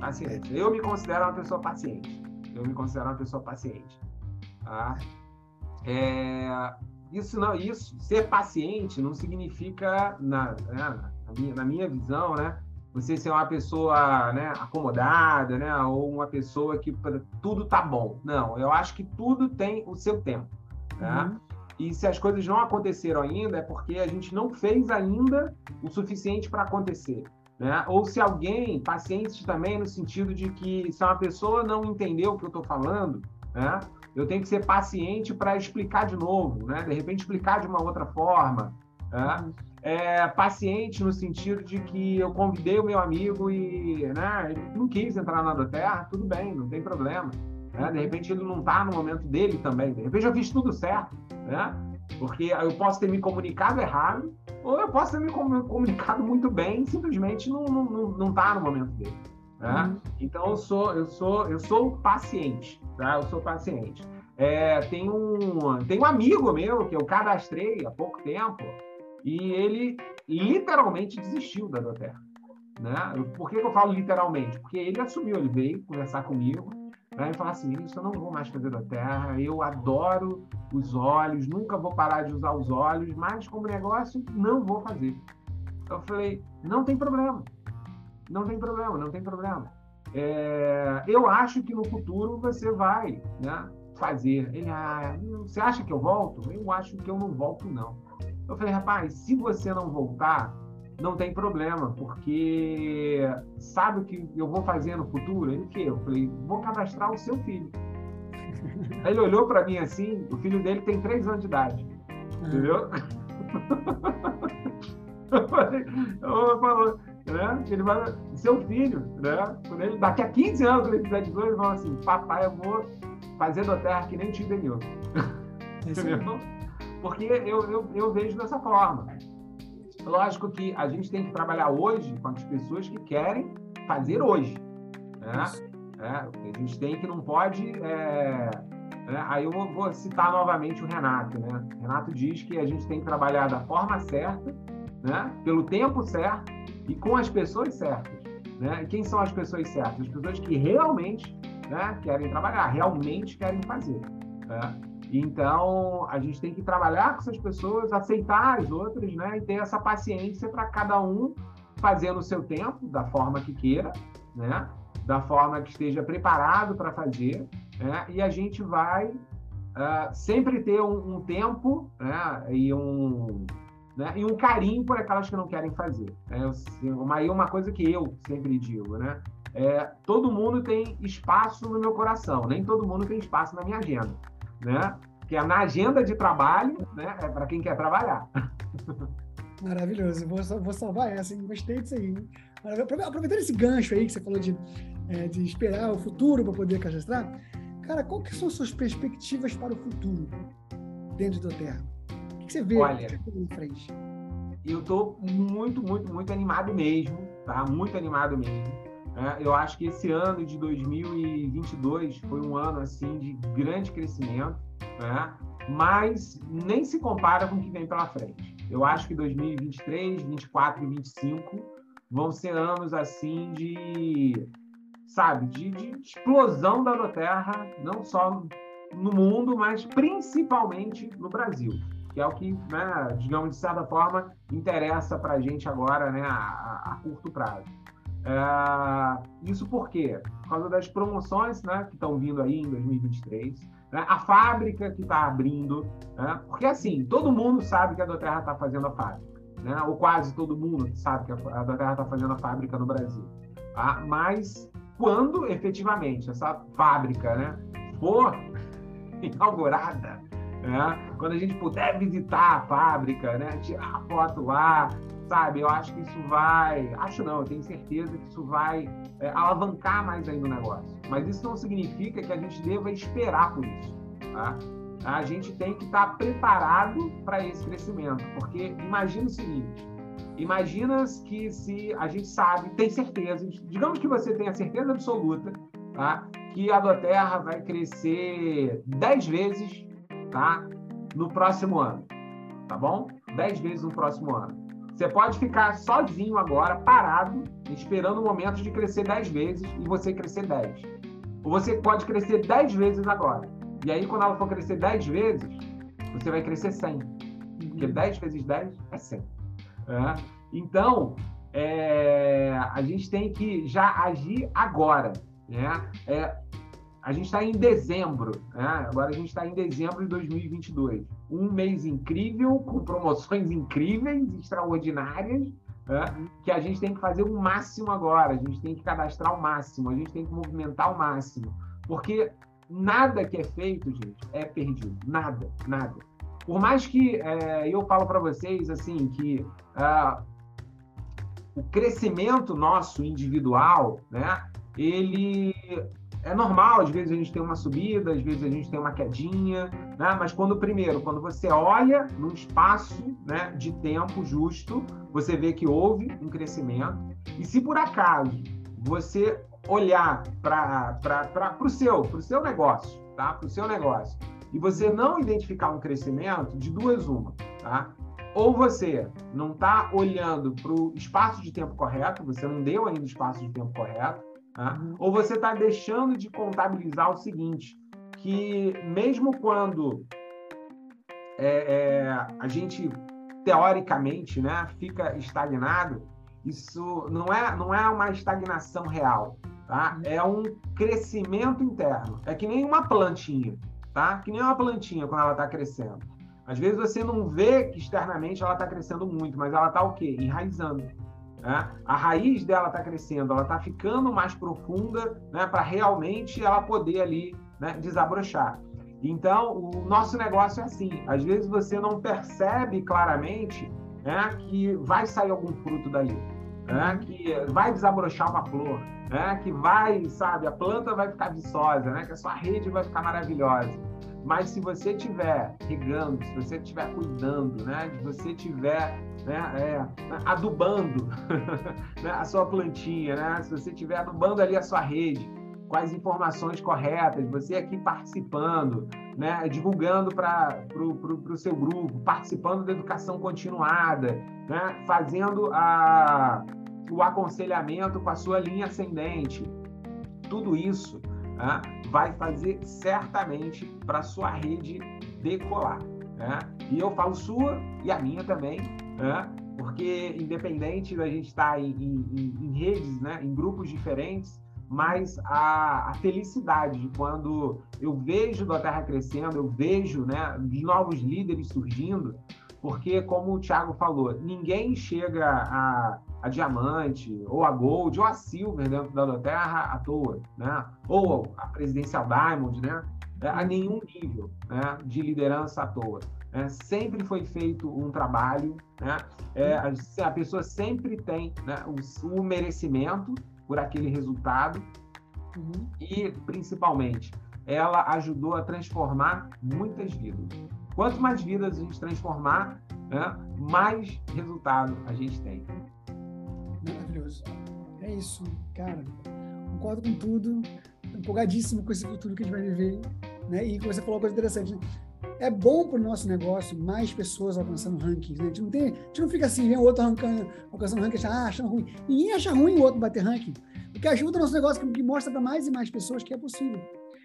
Paciência. Eu me considero uma pessoa paciente. Eu me considero uma pessoa paciente. Tá? É, isso não, isso, ser paciente não significa, na, né, na, minha, na minha visão, né, você ser uma pessoa né, acomodada, né, ou uma pessoa que tudo tá bom. Não, eu acho que tudo tem o seu tempo. Tá? Uhum. E se as coisas não aconteceram ainda, é porque a gente não fez ainda o suficiente para acontecer. Né? Ou se alguém, paciente também, no sentido de que se uma pessoa não entendeu o que eu estou falando, né? eu tenho que ser paciente para explicar de novo, né? de repente explicar de uma outra forma. Né? É, paciente no sentido de que eu convidei o meu amigo e né, ele não quis entrar na Terra, tudo bem, não tem problema. Né? De repente ele não está no momento dele também. De repente eu fiz tudo certo, né? Porque eu posso ter me comunicado errado ou eu posso ter me comunicado muito bem, simplesmente não não, não, não tá no momento dele. Né? Uhum. Então eu sou eu sou eu sou paciente, tá? Eu sou paciente. É, tem um tem um amigo meu que eu cadastrei há pouco tempo e ele literalmente desistiu da Doterra. Né? Por que eu falo literalmente? Porque ele assumiu, ele veio conversar comigo né? e falar assim: Isso eu não vou mais fazer da terra, eu adoro os olhos, nunca vou parar de usar os olhos, mas como negócio, não vou fazer. Eu falei: Não tem problema, não tem problema, não tem problema. É, eu acho que no futuro você vai né, fazer. Ele, ah, você acha que eu volto? Eu acho que eu não volto, não. Eu falei, rapaz, se você não voltar, não tem problema, porque sabe o que eu vou fazer no futuro? Ele que eu falei, vou cadastrar o seu filho. Aí ele olhou para mim assim, o filho dele tem três anos de idade, ah. entendeu? eu falei, eu falou, né? Ele vai, seu filho, né? Quando ele, daqui a 15 anos, quando ele fizer 18, ele fala assim, papai, eu vou fazer da terra que nem tio Denilson. Entendeu? Porque eu, eu, eu vejo dessa forma. Lógico que a gente tem que trabalhar hoje com as pessoas que querem fazer hoje. Né? É, a gente tem que não pode. É, é, aí eu vou, vou, citar novamente o Renato. Né? O Renato diz que a gente tem que trabalhar da forma certa, né? pelo tempo certo e com as pessoas certas. Né? E quem são as pessoas certas? As pessoas que realmente né, querem trabalhar, realmente querem fazer. Né? Então, a gente tem que trabalhar com essas pessoas, aceitar as outras, né? E ter essa paciência para cada um fazer no seu tempo, da forma que queira, né? Da forma que esteja preparado para fazer, né? E a gente vai uh, sempre ter um, um, tempo, né? E um, né? E um carinho por aquelas que não querem fazer. Né? Eu, uma, uma coisa que eu sempre digo, né? É, todo mundo tem espaço no meu coração, nem todo mundo tem espaço na minha agenda né? Que é na agenda de trabalho, né? É para quem quer trabalhar. Maravilhoso. Vou, vou salvar essa, hein? Gostei disso aí. Aproveitando esse gancho aí que você falou de, é, de esperar o futuro para poder cadastrar, cara, qual que são suas perspectivas para o futuro dentro da Terra? O que você vê Olha, em frente? Eu estou muito, muito, muito animado mesmo, tá? Muito animado mesmo é, eu acho que esse ano de 2022 foi um ano assim de grande crescimento, né? mas nem se compara com o que vem pela frente. Eu acho que 2023, 2024 e 2025 vão ser anos assim de, sabe, de, de explosão da Terra, não só no mundo, mas principalmente no Brasil, que é o que, né, digamos de certa forma, interessa para a gente agora, né, a, a curto prazo. É, isso por quê? Por causa das promoções né, que estão vindo aí em 2023, né, a fábrica que está abrindo, né, porque assim, todo mundo sabe que a Doterra está fazendo a fábrica, né, ou quase todo mundo sabe que a Doterra está fazendo a fábrica no Brasil. Tá? Mas quando efetivamente essa fábrica né, for inaugurada, né, quando a gente puder visitar a fábrica, né, tirar a foto lá, sabe? Eu acho que isso vai, acho não, eu tenho certeza que isso vai é, alavancar mais ainda o negócio. Mas isso não significa que a gente deva esperar por isso, tá? A gente tem que estar preparado para esse crescimento, porque imagina o seguinte: imagina que se a gente sabe, tem certeza, digamos que você tenha certeza absoluta, tá? Que a Doterra vai crescer 10 vezes, tá? No próximo ano, tá bom? 10 vezes no próximo ano. Você pode ficar sozinho agora, parado, esperando o momento de crescer 10 vezes e você crescer 10. Ou você pode crescer 10 vezes agora. E aí, quando ela for crescer 10 vezes, você vai crescer 100. Porque 10 vezes 10 é 100. É? Então, é, a gente tem que já agir agora. Né? É, a gente está em dezembro, né? agora a gente está em dezembro de 2022. Um mês incrível, com promoções incríveis, extraordinárias, né? que a gente tem que fazer o máximo agora, a gente tem que cadastrar o máximo, a gente tem que movimentar o máximo. Porque nada que é feito, gente, é perdido. Nada, nada. Por mais que é, eu falo para vocês assim que uh, o crescimento nosso individual, né, ele é normal, às vezes a gente tem uma subida, às vezes a gente tem uma quedinha, né? mas quando primeiro, quando você olha num espaço né, de tempo justo, você vê que houve um crescimento. E se por acaso você olhar para o seu, pro seu negócio, tá? para o seu negócio, e você não identificar um crescimento, de duas uma, tá? Ou você não está olhando para o espaço de tempo correto, você não deu ainda o espaço de tempo correto, Tá? Uhum. Ou você está deixando de contabilizar o seguinte, que mesmo quando é, é, a gente teoricamente né, fica estagnado, isso não é, não é uma estagnação real, tá? Uhum. É um crescimento interno. É que nem uma plantinha, tá? Que nem uma plantinha quando ela está crescendo. Às vezes você não vê que externamente ela está crescendo muito, mas ela está o quê? Enraizando. Né? A raiz dela está crescendo, ela está ficando mais profunda né, para realmente ela poder ali né, desabrochar. Então, o nosso negócio é assim. Às vezes você não percebe claramente né, que vai sair algum fruto daí, né, que vai desabrochar uma flor, né, que vai, sabe, a planta vai ficar viçosa, né, que a sua rede vai ficar maravilhosa. Mas se você estiver regando, se você estiver cuidando, né, se você estiver né, é, adubando né, a sua plantinha, né, se você estiver adubando ali a sua rede, com as informações corretas, você aqui participando, né, divulgando para o seu grupo, participando da educação continuada, né, fazendo a, o aconselhamento com a sua linha ascendente. Tudo isso né, vai fazer certamente para sua rede decolar. Né? E eu falo sua e a minha também, né? porque independente da gente estar tá em, em, em, redes, né? em grupos diferentes, mas a, a, felicidade de quando eu vejo a Terra crescendo, eu vejo né, novos líderes surgindo, porque, como o Thiago falou, ninguém chega a, a diamante, ou a gold, ou a silver dentro da Doterra à toa, né? ou a presidencial diamond, né? É, a nenhum nível né? de liderança à toa. É, sempre foi feito um trabalho, né? É, a, a, pessoa sempre tem né, o, o, merecimento por aquele resultado uhum. e, principalmente, ela ajudou a transformar muitas vidas. Quanto mais vidas a gente transformar, né, mais resultado a gente tem. Maravilhoso. É isso, cara. Concordo com tudo. Empolgadíssimo com esse futuro que a gente vai viver. Né? E você falou uma coisa interessante. Né? É bom para o nosso negócio mais pessoas alcançando rankings. Né? A, gente não tem, a gente não fica assim, vem o outro arrancando, alcançando ranking, ah, achando ruim. Ninguém acha ruim o outro bater ranking. O que ajuda o nosso negócio, que mostra para mais e mais pessoas que é possível.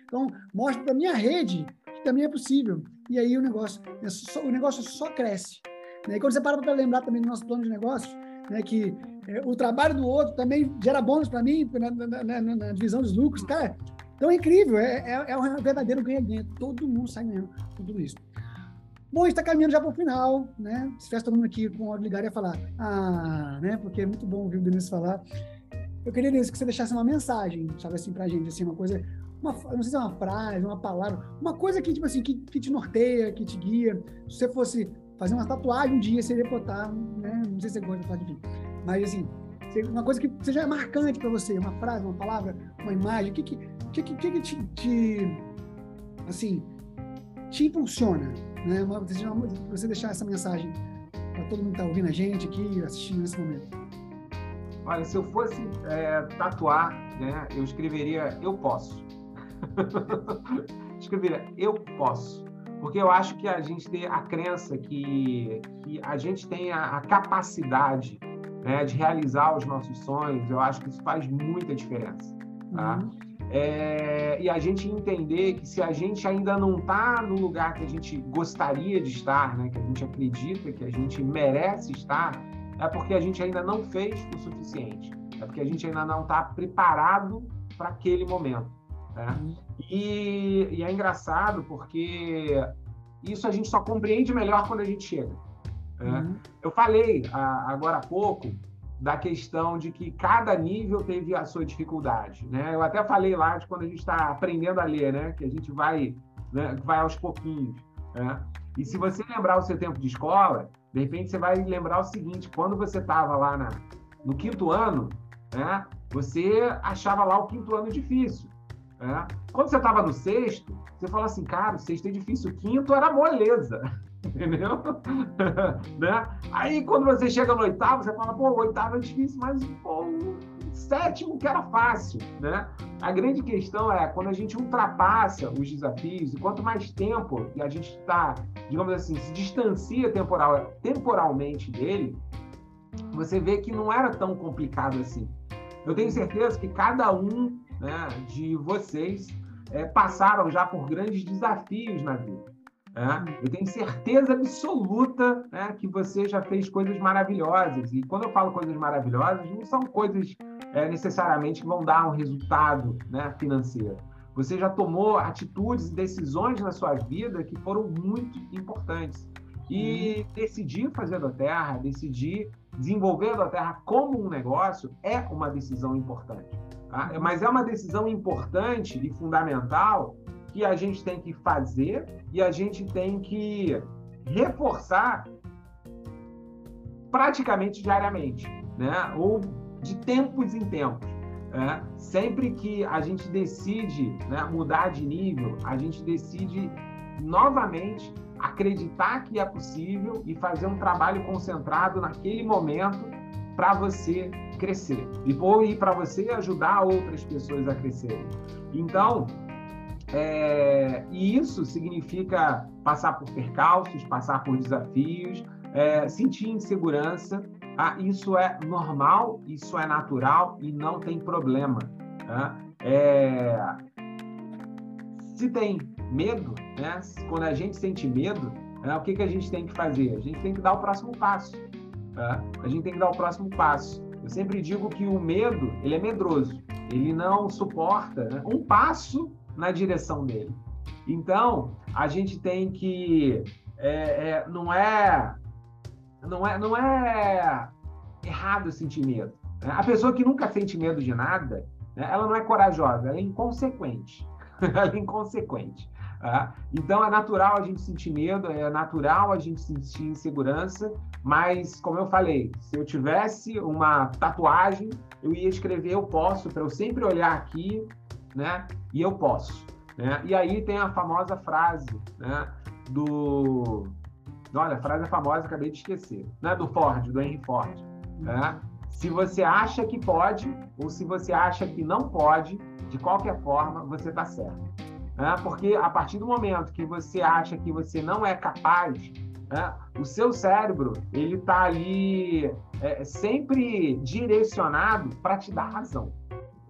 Então, mostra para minha rede que também é possível. E aí o negócio, né, o negócio só cresce. Né? E quando você para para lembrar também do nosso plano de negócios, né, que é, o trabalho do outro também gera bônus para mim na, na, na, na, divisão dos lucros. Cara, então é incrível, é, é, é um verdadeiro ganha-ganha. Todo mundo sai ganhando tudo isso. Bom, está caminhando já para o final, né? Se tivesse todo mundo aqui com o áudio ligado, ia falar, ah, né? Porque é muito bom ouvir o Denise falar. Eu queria, Denise, que você deixasse uma mensagem, sabe assim, para a gente, assim, uma coisa uma, não sei se é uma frase, uma palavra, uma coisa que, tipo assim, que, que te norteia, que te guia. Se você fosse fazer uma tatuagem um dia, você botar, né? Não sei se você gosta de tatuagem. Mas, assim, uma coisa que seja marcante para você, uma frase, uma palavra, uma imagem, o que que, que, que, que te, te, assim, te impulsiona, né? Uma, você deixar essa mensagem para todo mundo que está ouvindo a gente aqui, assistindo nesse momento? Olha, se eu fosse é, tatuar, né, eu escreveria eu posso. escreveria eu posso. Porque eu acho que a gente tem a crença que, que a gente tem a, a capacidade né, de realizar os nossos sonhos, eu acho que isso faz muita diferença. Tá? Uhum. É, e a gente entender que se a gente ainda não está no lugar que a gente gostaria de estar, né, que a gente acredita que a gente merece estar, é porque a gente ainda não fez o suficiente. É porque a gente ainda não está preparado para aquele momento. Né? E, e, é engraçado porque isso a gente só compreende melhor quando a gente chega. Né? Uhum. Eu falei a, agora há pouco da questão de que cada nível teve a sua dificuldade, né? Eu até falei lá de quando a gente está aprendendo a ler, né? Que a gente vai, né? vai aos pouquinhos, né? E se você lembrar o seu tempo de escola, de repente você vai lembrar o seguinte: quando você estava lá na, no quinto ano, né? Você achava lá o quinto ano difícil. Né? Quando você estava no sexto, você fala assim, cara, o sexto é difícil, o quinto era moleza. Entendeu? né? Aí quando você chega no oitavo, você fala, pô, o oitavo é difícil, mas pô, o sétimo que era fácil, né? A grande questão é quando a gente ultrapassa os desafios, e quanto mais tempo a gente está, digamos assim, se distancia temporal, temporalmente dele, você vê que não era tão complicado assim. Eu tenho certeza que cada um né, de vocês é, passaram já por grandes desafios na vida. Né? Eu tenho certeza absoluta né, que você já fez coisas maravilhosas. E quando eu falo coisas maravilhosas, não são coisas é, necessariamente que vão dar um resultado né, financeiro. Você já tomou atitudes e decisões na sua vida que foram muito importantes. E decidir fazer da Terra, decidir desenvolver a Terra como um negócio é uma decisão importante. Tá? Mas é uma decisão importante e fundamental que a gente tem que fazer e a gente tem que reforçar praticamente diariamente, né? ou de tempos em tempos. Né? Sempre que a gente decide né, mudar de nível, a gente decide novamente acreditar que é possível e fazer um trabalho concentrado naquele momento para você crescer e para você ajudar outras pessoas a crescerem. Então, é, e isso significa passar por percalços, passar por desafios, é, sentir insegurança. Ah, isso é normal, isso é natural e não tem problema. Tá? É, se tem medo, né? quando a gente sente medo, né? o que, que a gente tem que fazer? A gente tem que dar o próximo passo. Tá? A gente tem que dar o próximo passo. Eu sempre digo que o medo, ele é medroso. Ele não suporta né? um passo na direção dele. Então, a gente tem que... É, é, não, é, não, é, não é errado sentir medo. Né? A pessoa que nunca sente medo de nada, né? ela não é corajosa, ela é inconsequente. ela é inconsequente. Tá? Então é natural a gente sentir medo, é natural a gente sentir insegurança, mas como eu falei, se eu tivesse uma tatuagem, eu ia escrever eu posso para eu sempre olhar aqui, né? E eu posso. Né? E aí tem a famosa frase, né? Do Olha, a frase famosa, acabei de esquecer. Né? Do Ford, do Henry Ford. Né? Se você acha que pode, ou se você acha que não pode, de qualquer forma, você está certo. Né? Porque a partir do momento que você acha que você não é capaz, né? o seu cérebro ele está ali é, sempre direcionado para te dar razão.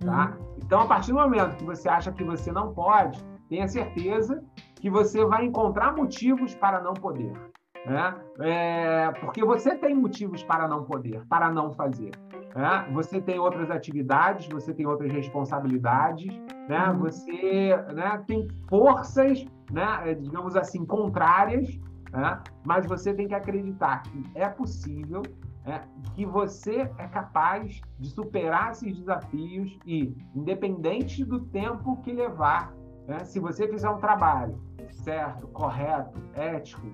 Tá? Uhum. Então, a partir do momento que você acha que você não pode, tenha certeza que você vai encontrar motivos para não poder. Né? É, porque você tem motivos para não poder, para não fazer. Né? Você tem outras atividades, você tem outras responsabilidades, né? Uhum. Você né, tem forças, né, digamos assim, contrárias, né? mas você tem que acreditar que é possível, né, que você é capaz de superar esses desafios e, independente do tempo que levar, né, se você fizer um trabalho certo, correto, ético,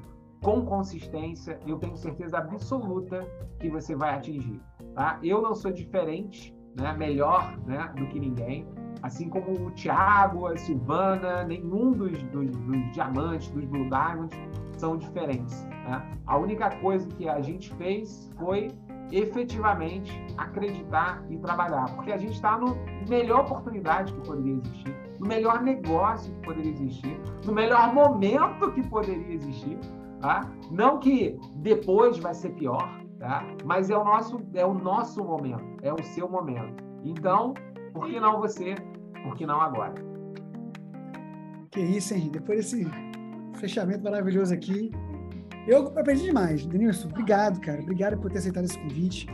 com consistência, eu tenho certeza absoluta que você vai atingir. Tá? Eu não sou diferente né, melhor né, do que ninguém. Assim como o Thiago, a Silvana, nenhum dos, dos, dos diamantes, dos Blue Diamonds são diferentes. Né? A única coisa que a gente fez foi efetivamente acreditar e trabalhar, porque a gente está na melhor oportunidade que poderia existir, no melhor negócio que poderia existir, no melhor momento que poderia existir. Tá? Não que depois vai ser pior, tá? mas é o, nosso, é o nosso momento, é o seu momento. Então, por que não você? Por que não agora? Que isso, hein? Depois desse fechamento maravilhoso aqui, eu aprendi demais. Denilson, obrigado, cara. Obrigado por ter aceitado esse convite.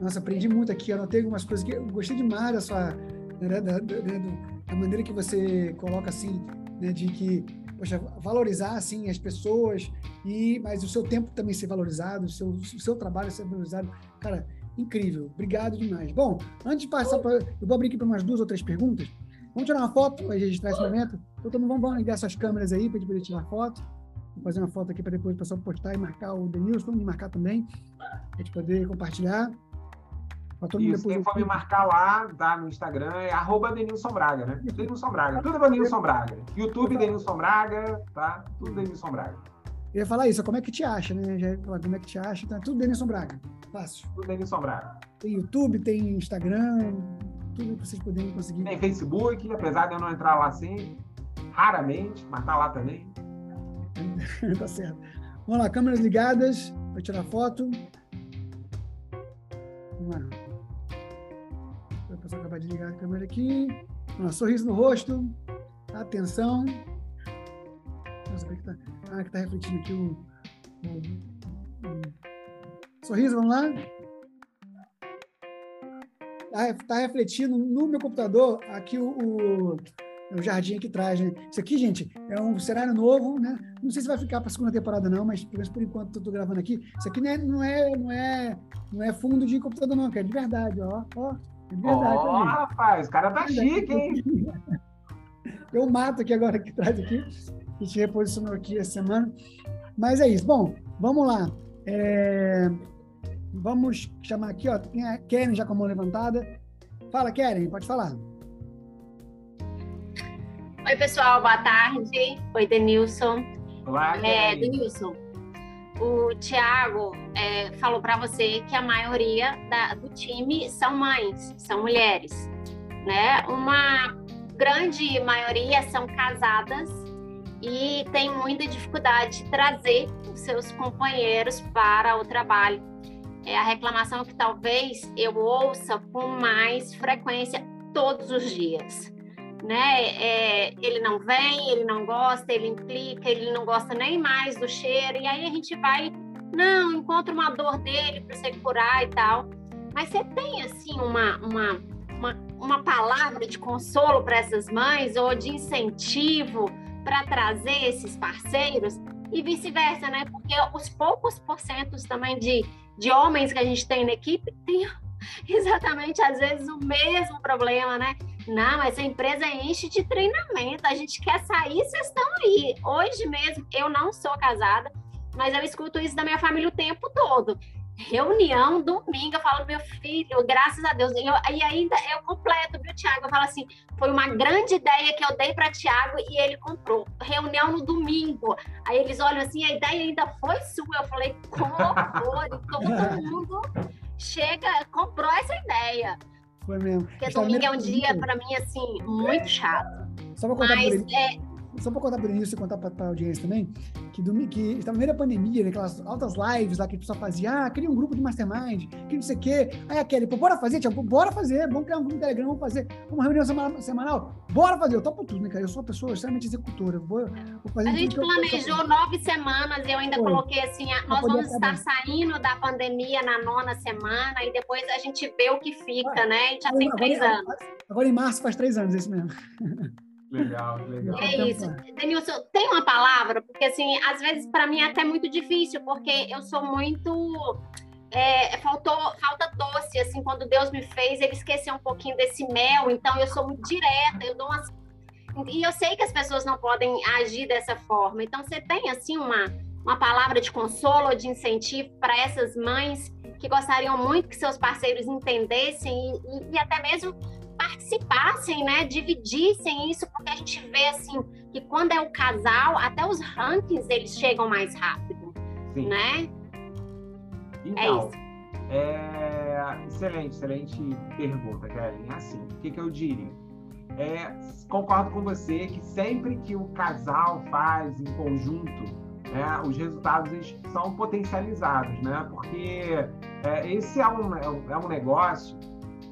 Nossa, aprendi muito aqui. Anotei algumas coisas que eu gostei demais da sua. Né, da, da, da, maneira que você coloca assim, né, de que poxa, valorizar assim as pessoas e mas o seu tempo também ser valorizado, o seu, o seu trabalho ser valorizado, cara, incrível. Obrigado demais. Bom, antes de passar para eu vou abrir aqui para umas duas ou três perguntas. Vamos tirar uma foto para registrar esse momento. Então, vamos, vamos ligar essas câmeras aí para poder tirar foto. Vou fazer uma foto aqui para depois o pessoal postar e marcar o Denilson, me marcar também, para a gente poder compartilhar. Isso, quem for me marcar lá, tá no Instagram, é arroba Denilson Braga, né? Denilson Braga, tudo é Denilson Braga. YouTube Denilson Braga, tá? Tudo Denilson Braga. Eu ia falar isso, como é que te acha, né? Já ia falar como é que te acha, é tudo Denilson Braga. Fácil. Tudo Denilson Braga. Tem YouTube, tem Instagram, tudo que vocês puderem conseguir. Tem Facebook, apesar de eu não entrar lá sempre, raramente, mas tá lá também. tá certo. Vamos lá, câmeras ligadas, para tirar foto. Vamos lá. Pessoal acabar de ligar a câmera aqui. Lá, sorriso no rosto. Atenção. Nossa, que tá... Ah, que tá refletindo aqui o, o. Sorriso, vamos lá. Tá, tá refletindo no meu computador aqui o, o é o jardim que traz, né? Isso aqui, gente, é um cenário novo, né? Não sei se vai ficar para a segunda temporada não, mas por enquanto tô gravando aqui. Isso aqui não é, não é, não é, não é fundo de computador não, cara, é de verdade, ó, ó, é de verdade. Ó, oh, rapaz, o cara tá chique, hein? Eu mato aqui agora que traz aqui, a gente reposicionou aqui essa semana. Mas é isso. Bom, vamos lá. É... Vamos chamar aqui, ó, tem a Karen já com a mão levantada. Fala, Karen, pode falar. Oi, pessoal, boa tarde. Oi, Denilson. Olá, é, Denilson, o Tiago é, falou para você que a maioria da, do time são mães, são mulheres, né? Uma grande maioria são casadas e tem muita dificuldade de trazer os seus companheiros para o trabalho. É a reclamação que talvez eu ouça com mais frequência todos os dias né? É, ele não vem, ele não gosta, ele implica, ele não gosta nem mais do cheiro, e aí a gente vai, não, encontra uma dor dele para você curar e tal. Mas você tem, assim, uma, uma, uma, uma palavra de consolo para essas mães ou de incentivo para trazer esses parceiros? E vice-versa, né? Porque os poucos porcentos também de, de homens que a gente tem na equipe tem exatamente, às vezes, o mesmo problema, né? Não, essa empresa enche de treinamento. A gente quer sair, vocês estão aí. Hoje mesmo, eu não sou casada, mas eu escuto isso da minha família o tempo todo. Reunião, domingo, eu falo, meu filho, graças a Deus. E, eu, e ainda eu completo, viu, Tiago? Eu falo assim: foi uma grande ideia que eu dei para Tiago e ele comprou. Reunião no domingo. Aí eles olham assim: a ideia ainda foi sua. Eu falei: como foi? Todo mundo chega, comprou essa ideia. Foi mesmo. Porque domingo é um dia, para mim, assim, muito chato. Só pra contar Mas, é, só para contar para isso e contar para a audiência também, que, do, que estava no meio da pandemia, né, aquelas altas lives lá que a pessoa fazia, ah, cria um grupo de mastermind, que não sei o quê. Aí a Kelly, pô, bora fazer, bora fazer, vamos criar um grupo no Telegram, vamos fazer uma reunião semanal, bora fazer, eu topo tudo, né, cara? Eu sou uma pessoa extremamente executora, vou, vou fazer A gente planejou nove semanas e eu ainda Foi. coloquei assim, nós vamos estar saindo da pandemia na nona semana e depois a gente vê o que fica, ah, né? E já tem três anos. Agora em março faz três anos, é isso mesmo. Legal, legal. É isso. Denilson, tem uma palavra, porque assim, às vezes para mim é até muito difícil, porque eu sou muito. É, faltou, falta doce, assim, quando Deus me fez, ele esqueceu um pouquinho desse mel, então eu sou muito direta, eu dou umas. E eu sei que as pessoas não podem agir dessa forma, então você tem, assim, uma, uma palavra de consolo ou de incentivo para essas mães que gostariam muito que seus parceiros entendessem e, e, até mesmo participassem, né, dividissem isso, porque a gente vê assim que quando é o casal, até os rankings eles chegam mais rápido, Sim. né? Então, é isso. É... Excelente, excelente pergunta, Karen. Assim, o que, que eu diria? É, concordo com você que sempre que o casal faz em conjunto, né, os resultados são potencializados, né? Porque é, esse é um, é um negócio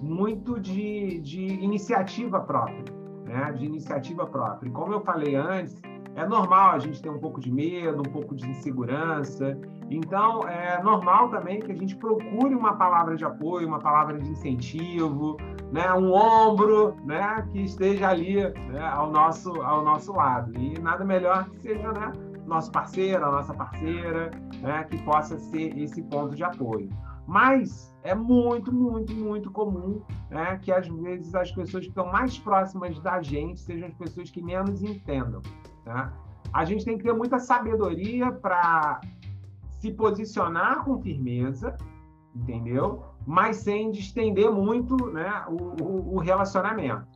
muito de, de iniciativa própria, né? De iniciativa própria. E como eu falei antes, é normal a gente ter um pouco de medo, um pouco de insegurança. Então, é normal também que a gente procure uma palavra de apoio, uma palavra de incentivo, né? um ombro né? que esteja ali né? ao, nosso, ao nosso lado. E nada melhor que seja né? nosso parceiro, a nossa parceira, né? que possa ser esse ponto de apoio. Mas é muito, muito, muito comum né, que às vezes as pessoas que estão mais próximas da gente sejam as pessoas que menos entendam. Tá? A gente tem que ter muita sabedoria para se posicionar com firmeza, entendeu? Mas sem distender muito né, o, o, o relacionamento.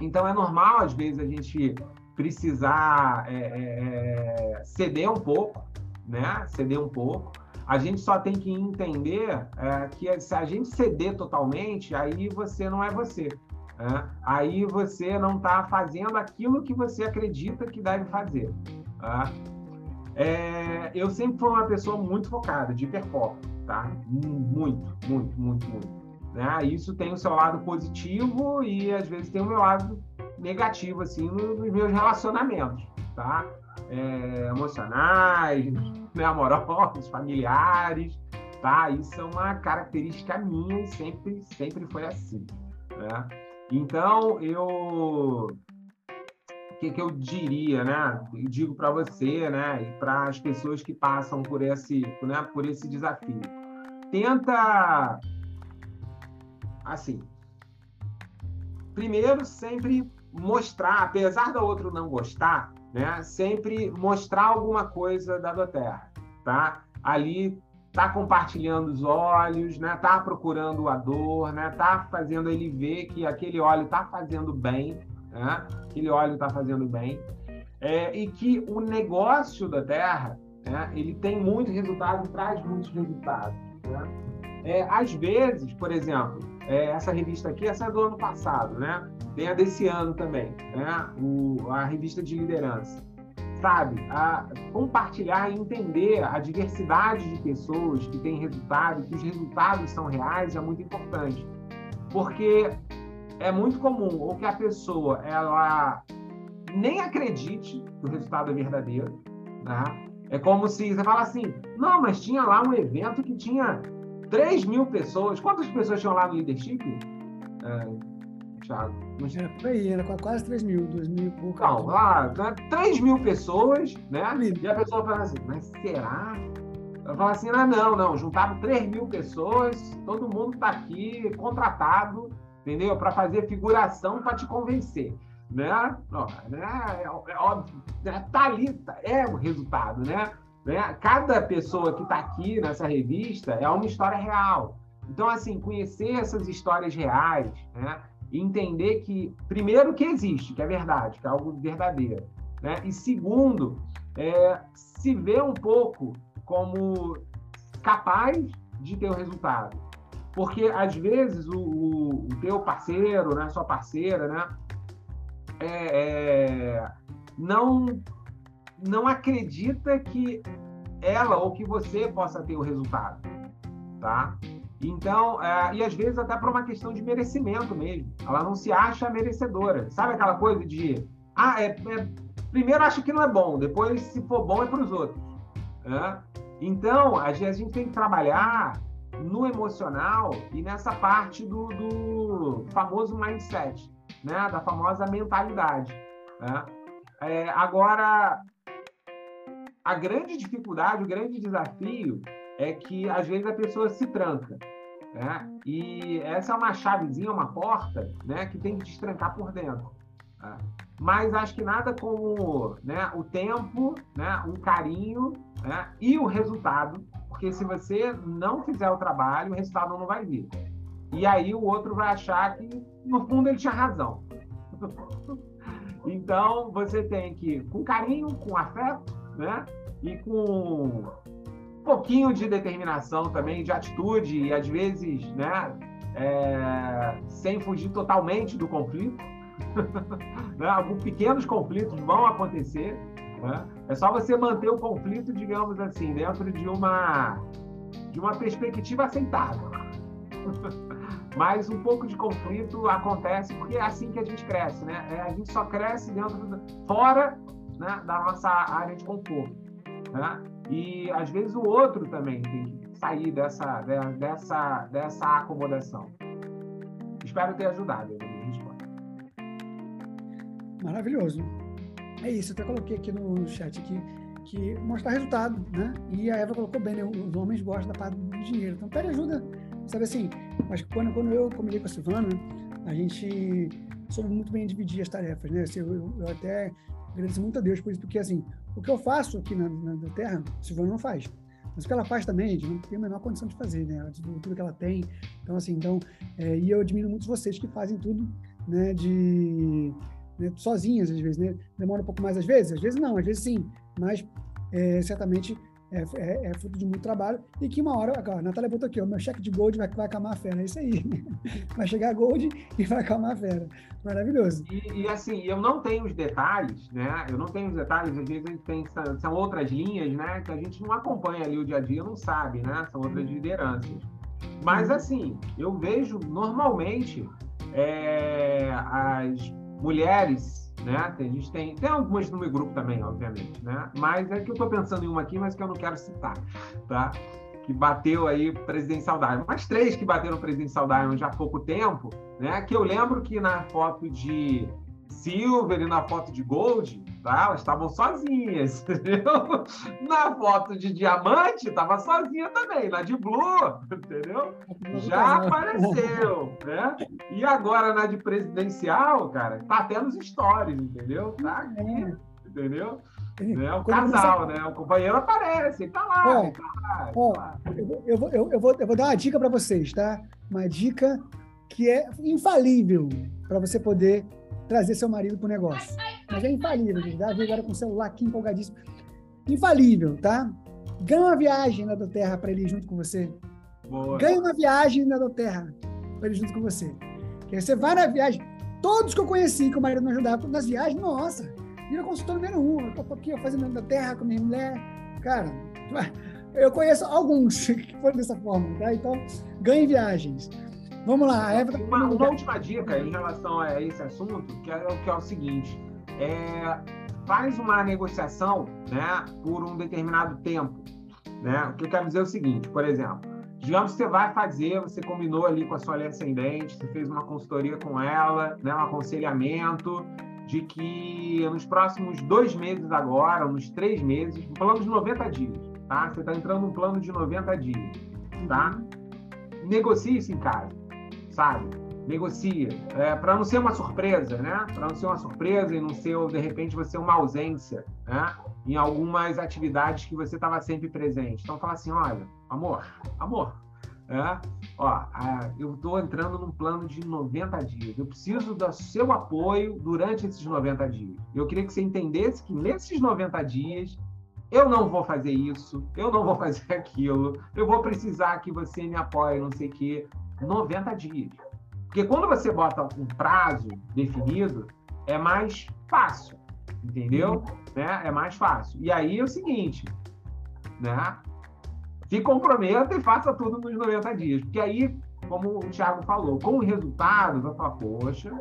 Então é normal, às vezes, a gente precisar é, é, é ceder um pouco, né? Ceder um pouco, a gente só tem que entender é, que se a gente ceder totalmente, aí você não é você. É? Aí você não está fazendo aquilo que você acredita que deve fazer. É? eu sempre fui uma pessoa muito focada, de hiperfoco, tá? Muito, muito, muito, muito. Né? Isso tem o seu lado positivo e às vezes tem o meu lado negativo, assim, nos meus relacionamentos, tá? É, emocionais, né, amorosos, familiares, tá? Isso é uma característica minha e sempre, sempre foi assim, né? Então, eu... O que, que eu diria, né? Eu digo para você, né? E para as pessoas que passam por esse, né? por esse desafio. Tenta... Assim... Primeiro, sempre mostrar, apesar do outro não gostar, né? Sempre mostrar alguma coisa da Doterra, tá? Ali tá compartilhando os olhos, né? Tá procurando a dor, né? Tá fazendo ele ver que aquele óleo tá fazendo bem, né? Aquele óleo tá fazendo bem. É, e que o negócio da Terra, né? Ele tem muito resultado, traz muitos resultados, né? É, às vezes, por exemplo, é, essa revista aqui, essa é do ano passado, né? Tem a desse ano também, né? O, a revista de liderança. Sabe? A compartilhar e entender a diversidade de pessoas que têm resultado, que os resultados são reais, é muito importante. Porque é muito comum ou que a pessoa ela nem acredite que o resultado é verdadeiro, né? É como se você fala assim, não, mas tinha lá um evento que tinha 3 mil pessoas. Quantas pessoas tinham lá no leadership? É, Thiago? Mas... É, por aí, era quase 3 mil, 2 mil e pouco. Não, lá, 3 né, mil pessoas, né? E a pessoa fala assim, mas será? Eu falo assim, ah, não, não, juntaram 3 mil pessoas, todo mundo está aqui contratado, entendeu? Para fazer figuração para te convencer. Né? Não, né? É, é óbvio, né? tá ali, tá, é o resultado, né? Né? Cada pessoa que está aqui nessa revista é uma história real. Então, assim, conhecer essas histórias reais, né? E entender que, primeiro, que existe, que é verdade, que é algo verdadeiro. Né? E segundo, é, se ver um pouco como capaz de ter o resultado. Porque, às vezes, o, o, o teu parceiro, né, sua parceira, né, é, é, não não acredita que ela ou que você possa ter o resultado, tá? Então, é, e às vezes até por uma questão de merecimento mesmo. Ela não se acha merecedora. Sabe aquela coisa de, ah, é, é primeiro acho que não é bom, depois se for bom é para os outros. Né? Então, a gente, a gente tem que trabalhar no emocional e nessa parte do, do famoso mindset, né? Da famosa mentalidade. Né? É, agora, a grande dificuldade, o grande desafio é que às vezes a pessoa se tranca. Né? E essa é uma chavezinha, uma porta, né, que tem que destrancar por dentro. Tá? Mas acho que nada como né, o tempo, né, um carinho né, e o resultado, porque se você não fizer o trabalho, o resultado não vai vir. E aí o outro vai achar que, no fundo, ele tinha razão. então, você tem que, com carinho, com afeto, né? E com um pouquinho de determinação também, de atitude, e às vezes, né? É, sem fugir totalmente do conflito. né? Alguns pequenos conflitos vão acontecer. Né? É só você manter o conflito, digamos assim, dentro de uma, de uma perspectiva aceitável. Mas um pouco de conflito acontece porque é assim que a gente cresce, né? É, a gente só cresce dentro, fora né, da nossa área de conforto, né? E às vezes o outro também tem que sair dessa, dessa, dessa acomodação. Espero ter ajudado. Maravilhoso. É isso, até coloquei aqui no chat aqui que mostrar resultado, né? E a Eva colocou bem, né? Os homens gostam da parte do dinheiro. Então, pede ajuda, sabe assim? Mas quando, quando eu combinei com a Silvana, a gente soube muito bem dividir as tarefas, né? Assim, eu, eu, até agradeço muito a Deus por isso, porque assim, o que eu faço aqui na, na, na Terra, Silvana não faz. Mas o que ela faz também, gente não tem a menor condição de fazer, né? Tudo que ela tem. Então, assim, então, é, e eu admiro muito vocês que fazem tudo, né? De né, sozinhas às vezes, né? Demora um pouco mais às vezes, às vezes não, às vezes sim, mas é, certamente é, é, é, fruto de muito trabalho e que uma hora, a Natália botou aqui, o meu cheque de gold vai, vai acalmar a fera, é isso aí. Vai chegar gold e vai acalmar a fera. Maravilhoso. E, e, assim, eu não tenho os detalhes, né? Eu não tenho os detalhes, às vezes a gente tem, são outras linhas, né? Que a gente não acompanha ali o dia a dia, não sabe, né? São outras uhum. lideranças. Mas uhum. assim, eu vejo normalmente é, as mulheres, né? Tem, a gente tem, tem algumas no meu grupo também, obviamente, né? Mas é que eu estou pensando em uma aqui, mas que eu não quero citar, tá? Que bateu aí Presidencial Diamond. Mais três que bateram Presidencial Diamond já há pouco tempo, né? Que eu lembro que na foto de Silver e na foto de Gold, tá? Elas estavam sozinhas, entendeu? Na foto de diamante, estava sozinha também. Na de blue, entendeu? Já apareceu, né? E agora na de presidencial, cara, tá até nos stories, entendeu? Tá aqui, entendeu? Né? O casal, né? O companheiro aparece, tá lá. Ó, tá lá, ó, tá lá. Eu, vou, eu, eu, vou, eu vou dar uma dica para vocês, tá? Uma dica que é infalível para você poder trazer seu marido para o negócio. Mas é infalível, gente. Davi agora com o celular aqui empolgadíssimo. Infalível, tá? Ganha uma viagem na do Terra para ele ir junto com você. Boa. Ganha uma viagem na do Terra para ele ir junto com você. Porque você vai na viagem. Todos que eu conheci que o marido não ajudava nas viagens, nossa, vira consultor número um. Eu tô aqui fazendo da terra com minha mulher. Cara, eu conheço alguns que foram dessa forma, tá? Então, ganhe viagens. Vamos lá, a Eva. Tá uma, uma última dica em relação a esse assunto, que é, que é o seguinte: é, faz uma negociação né, por um determinado tempo. Né? O que eu quero dizer é o seguinte, por exemplo, digamos que você vai fazer, você combinou ali com a sua linha ascendente, você fez uma consultoria com ela, né, um aconselhamento de que nos próximos dois meses agora, nos três meses, plano de 90 dias, tá? Você está entrando num plano de 90 dias, tá? Uhum. Negocie isso em casa sabe? Negocia. É, para não ser uma surpresa, né? Para não ser uma surpresa e não ser, de repente, você uma ausência, né? Em algumas atividades que você estava sempre presente. Então, fala assim: olha, amor, amor, é, ó, eu estou entrando num plano de 90 dias. Eu preciso do seu apoio durante esses 90 dias. Eu queria que você entendesse que nesses 90 dias eu não vou fazer isso, eu não vou fazer aquilo, eu vou precisar que você me apoie, não sei o quê. 90 dias. Porque quando você bota um prazo definido, é mais fácil, entendeu? Né? É mais fácil. E aí é o seguinte, né? Se comprometa e faça tudo nos 90 dias. Porque aí, como o Thiago falou, com o resultado, vai falar, poxa,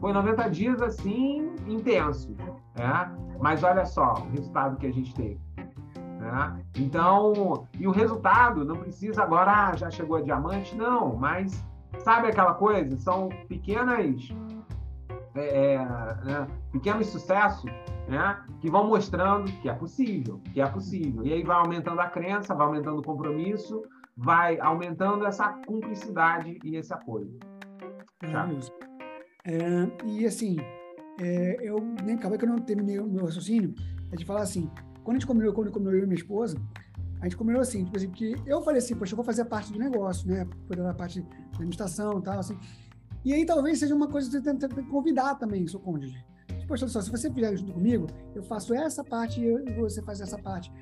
foi 90 dias assim, intensos. Né? Mas olha só o resultado que a gente teve. Né? Então, e o resultado não precisa agora, ah, já chegou a diamante, não, mas sabe aquela coisa? São pequenas, é, é, né? pequenos sucessos né? que vão mostrando que é possível, que é possível. E aí vai aumentando a crença, vai aumentando o compromisso, vai aumentando essa cumplicidade e esse apoio. É, e assim, é, eu nem acabei que eu não terminei o meu raciocínio, é de falar assim, quando a gente combinou, quando combinou eu e minha esposa, a gente combinou assim, tipo assim, que eu falei assim, poxa, eu vou fazer parte do negócio, né, cuidar da parte da administração e tal, assim, e aí talvez seja uma coisa tem que convidar também seu cônjuge. Poxa, só, se você fizer junto comigo, eu faço essa parte e você faz essa parte.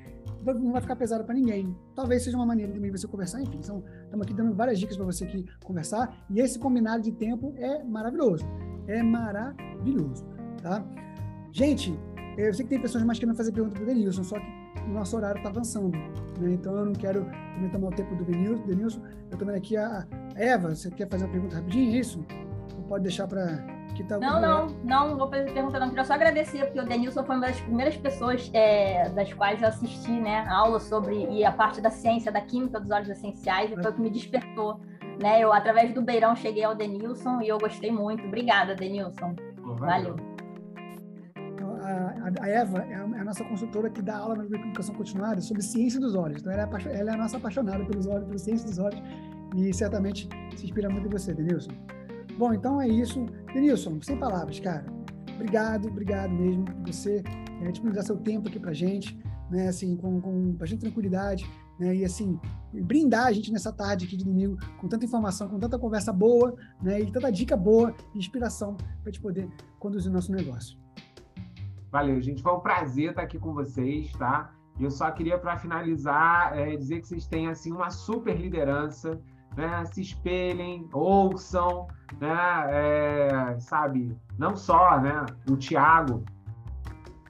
Não vai ficar pesado para ninguém. Talvez seja uma maneira também de você conversar. Enfim, estamos aqui dando várias dicas para você aqui conversar. E esse combinado de tempo é maravilhoso. É maravilhoso, tá? Gente, eu sei que tem pessoas mais querendo fazer pergunta para o Denilson, só que o nosso horário está avançando. Né? Então eu não quero também tomar o tempo do Denilson. Eu também aqui a Eva, você quer fazer uma pergunta rapidinho? É isso? Ou pode deixar para que tá não, não, não, não vou fazer pergunta não. Queria só agradecer, porque o Denilson foi uma das primeiras pessoas é, das quais eu assisti, né, a aula sobre e a parte da ciência, da química dos óleos essenciais, e foi o que me despertou. Né? Eu, através do Beirão, cheguei ao Denilson e eu gostei muito. Obrigada, Denilson. Valeu. A, a Eva é a, é a, nossa consultora que dá aula na educação continuada sobre ciência dos olhos. Então, ela é, ela é a nossa apaixonada pelos olhos, pela ciência dos olhos, e certamente se inspira muito em você, Denilson. Bom, então é isso. Denilson, sem palavras, cara. Obrigado, obrigado mesmo por você é, disponibilizar seu tempo aqui pra gente, né, assim, com, com bastante tranquilidade, né, e assim, brindar a gente nessa tarde aqui de domingo com tanta informação, com tanta conversa boa, né, e tanta dica boa inspiração para gente poder conduzir o nosso negócio. Valeu, gente. Foi um prazer estar aqui com vocês, tá? Eu só queria, para finalizar, é, dizer que vocês têm, assim, uma super liderança, né? Se espelhem, ouçam, né? É, sabe, não só, né? O Tiago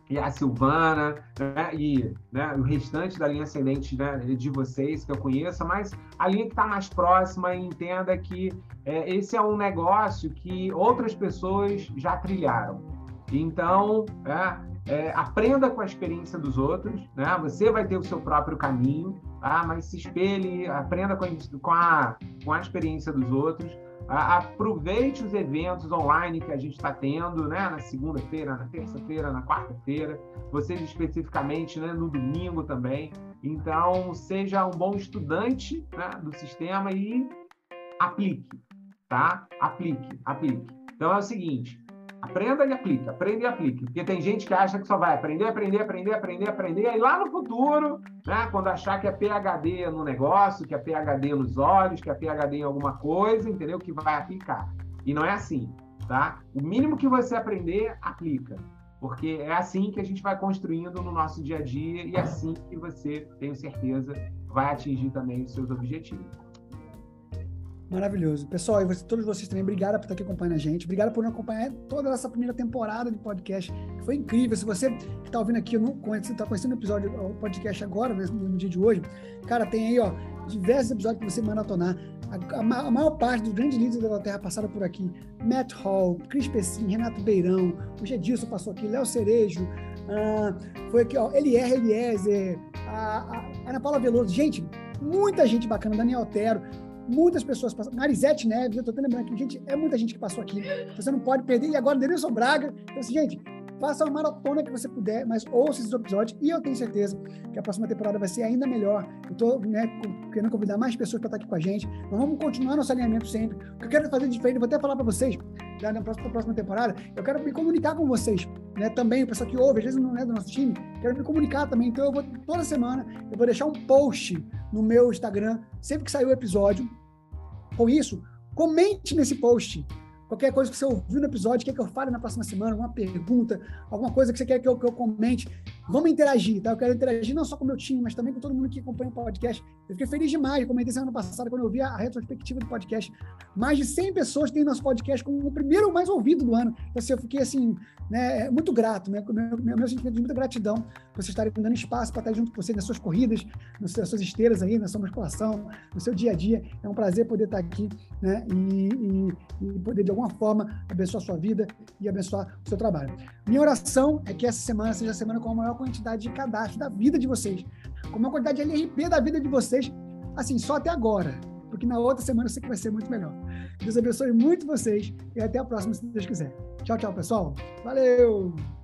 e a Silvana, né? E né? o restante da linha ascendente né? de vocês que eu conheço, mas a linha que está mais próxima entenda que é, esse é um negócio que outras pessoas já trilharam. Então, é, é, aprenda com a experiência dos outros, né? Você vai ter o seu próprio caminho, tá? Mas se espelhe, aprenda com a, com a, com a experiência dos outros. aproveite os eventos online que a gente está tendo, né? Na segunda-feira, na terça-feira, na quarta-feira, vocês especificamente, né? No domingo também. Então, seja um bom estudante né? do sistema e aplique, tá? Aplique, aplique. Então é o seguinte, Aprenda e aplica, aprenda e aplique. Porque tem gente que acha que só vai aprender, aprender, aprender, aprender, aprender, aí lá no futuro, né, quando achar que é PHD no negócio, que é PHD nos olhos, que é PHD em alguma coisa, entendeu? Que vai aplicar. E não é assim, tá? O mínimo que você aprender, aplica. Porque é assim que a gente vai construindo no nosso dia a dia e é assim que você, tenho certeza, vai atingir também os seus objetivos. Maravilhoso. Pessoal, e todos vocês também, obrigado por estar aqui acompanhando a gente. Obrigado por acompanhar toda essa primeira temporada de podcast, que foi incrível. Se você que está ouvindo aqui, está conhecendo o episódio, o podcast agora, né, no dia de hoje, cara, tem aí, ó, diversos episódios que você maratonar. A, a, a maior parte dos grandes líderes da Terra passaram por aqui. Matt Hall, Cris Pessim, Renato Beirão, o Gedilson passou aqui, Léo Cerejo, ah, foi aqui, ó, Elier Eliezer, a, a Ana Paula Veloso. Gente, muita gente bacana, Daniel Otero muitas pessoas passaram. Marisete Neves, eu tô até lembrando aqui, gente, é muita gente que passou aqui. Você não pode perder. E agora, Denilson Braga. Então, assim, gente, faça uma maratona que você puder, mas ouça esses episódios e eu tenho certeza que a próxima temporada vai ser ainda melhor. Eu estou né, querendo convidar mais pessoas para estar aqui com a gente. Nós vamos continuar nosso alinhamento sempre. O que eu quero fazer diferente, vou até falar para vocês, já na próxima, próxima temporada, eu quero me comunicar com vocês, né? Também, o pessoal que ouve, às vezes não é do nosso time, quero me comunicar também. Então, eu vou, toda semana, eu vou deixar um post no meu Instagram, sempre que sair o episódio, com isso, comente nesse post. Qualquer coisa que você ouviu no episódio, quer que eu fale na próxima semana, alguma pergunta, alguma coisa que você quer que eu, que eu comente, vamos interagir, tá? Eu quero interagir não só com o meu time, mas também com todo mundo que acompanha o podcast. Eu fiquei feliz demais, eu comentei semana passada, quando eu vi a, retrospectiva do podcast. Mais de 100 pessoas têm nosso podcast como o primeiro mais ouvido do ano. Então, assim, eu fiquei, assim, né, muito grato, né? Meu, meu, meu sentimento de muita gratidão por vocês estarem dando espaço para estar junto com vocês nas suas corridas, nas suas esteiras aí, na sua musculação, no seu dia a dia. É um prazer poder estar aqui, né? E, e, e poder, de alguma forma, abençoar a sua vida e abençoar o seu trabalho. Minha oração é que essa semana seja a semana com a maior quantidade de cadastro da vida de vocês, com a quantidade de LRP da vida de vocês, assim, só até agora, porque na outra semana eu sei que vai ser muito melhor. Deus abençoe muito vocês e até a próxima, se Deus quiser. Tchau, tchau, pessoal. Valeu!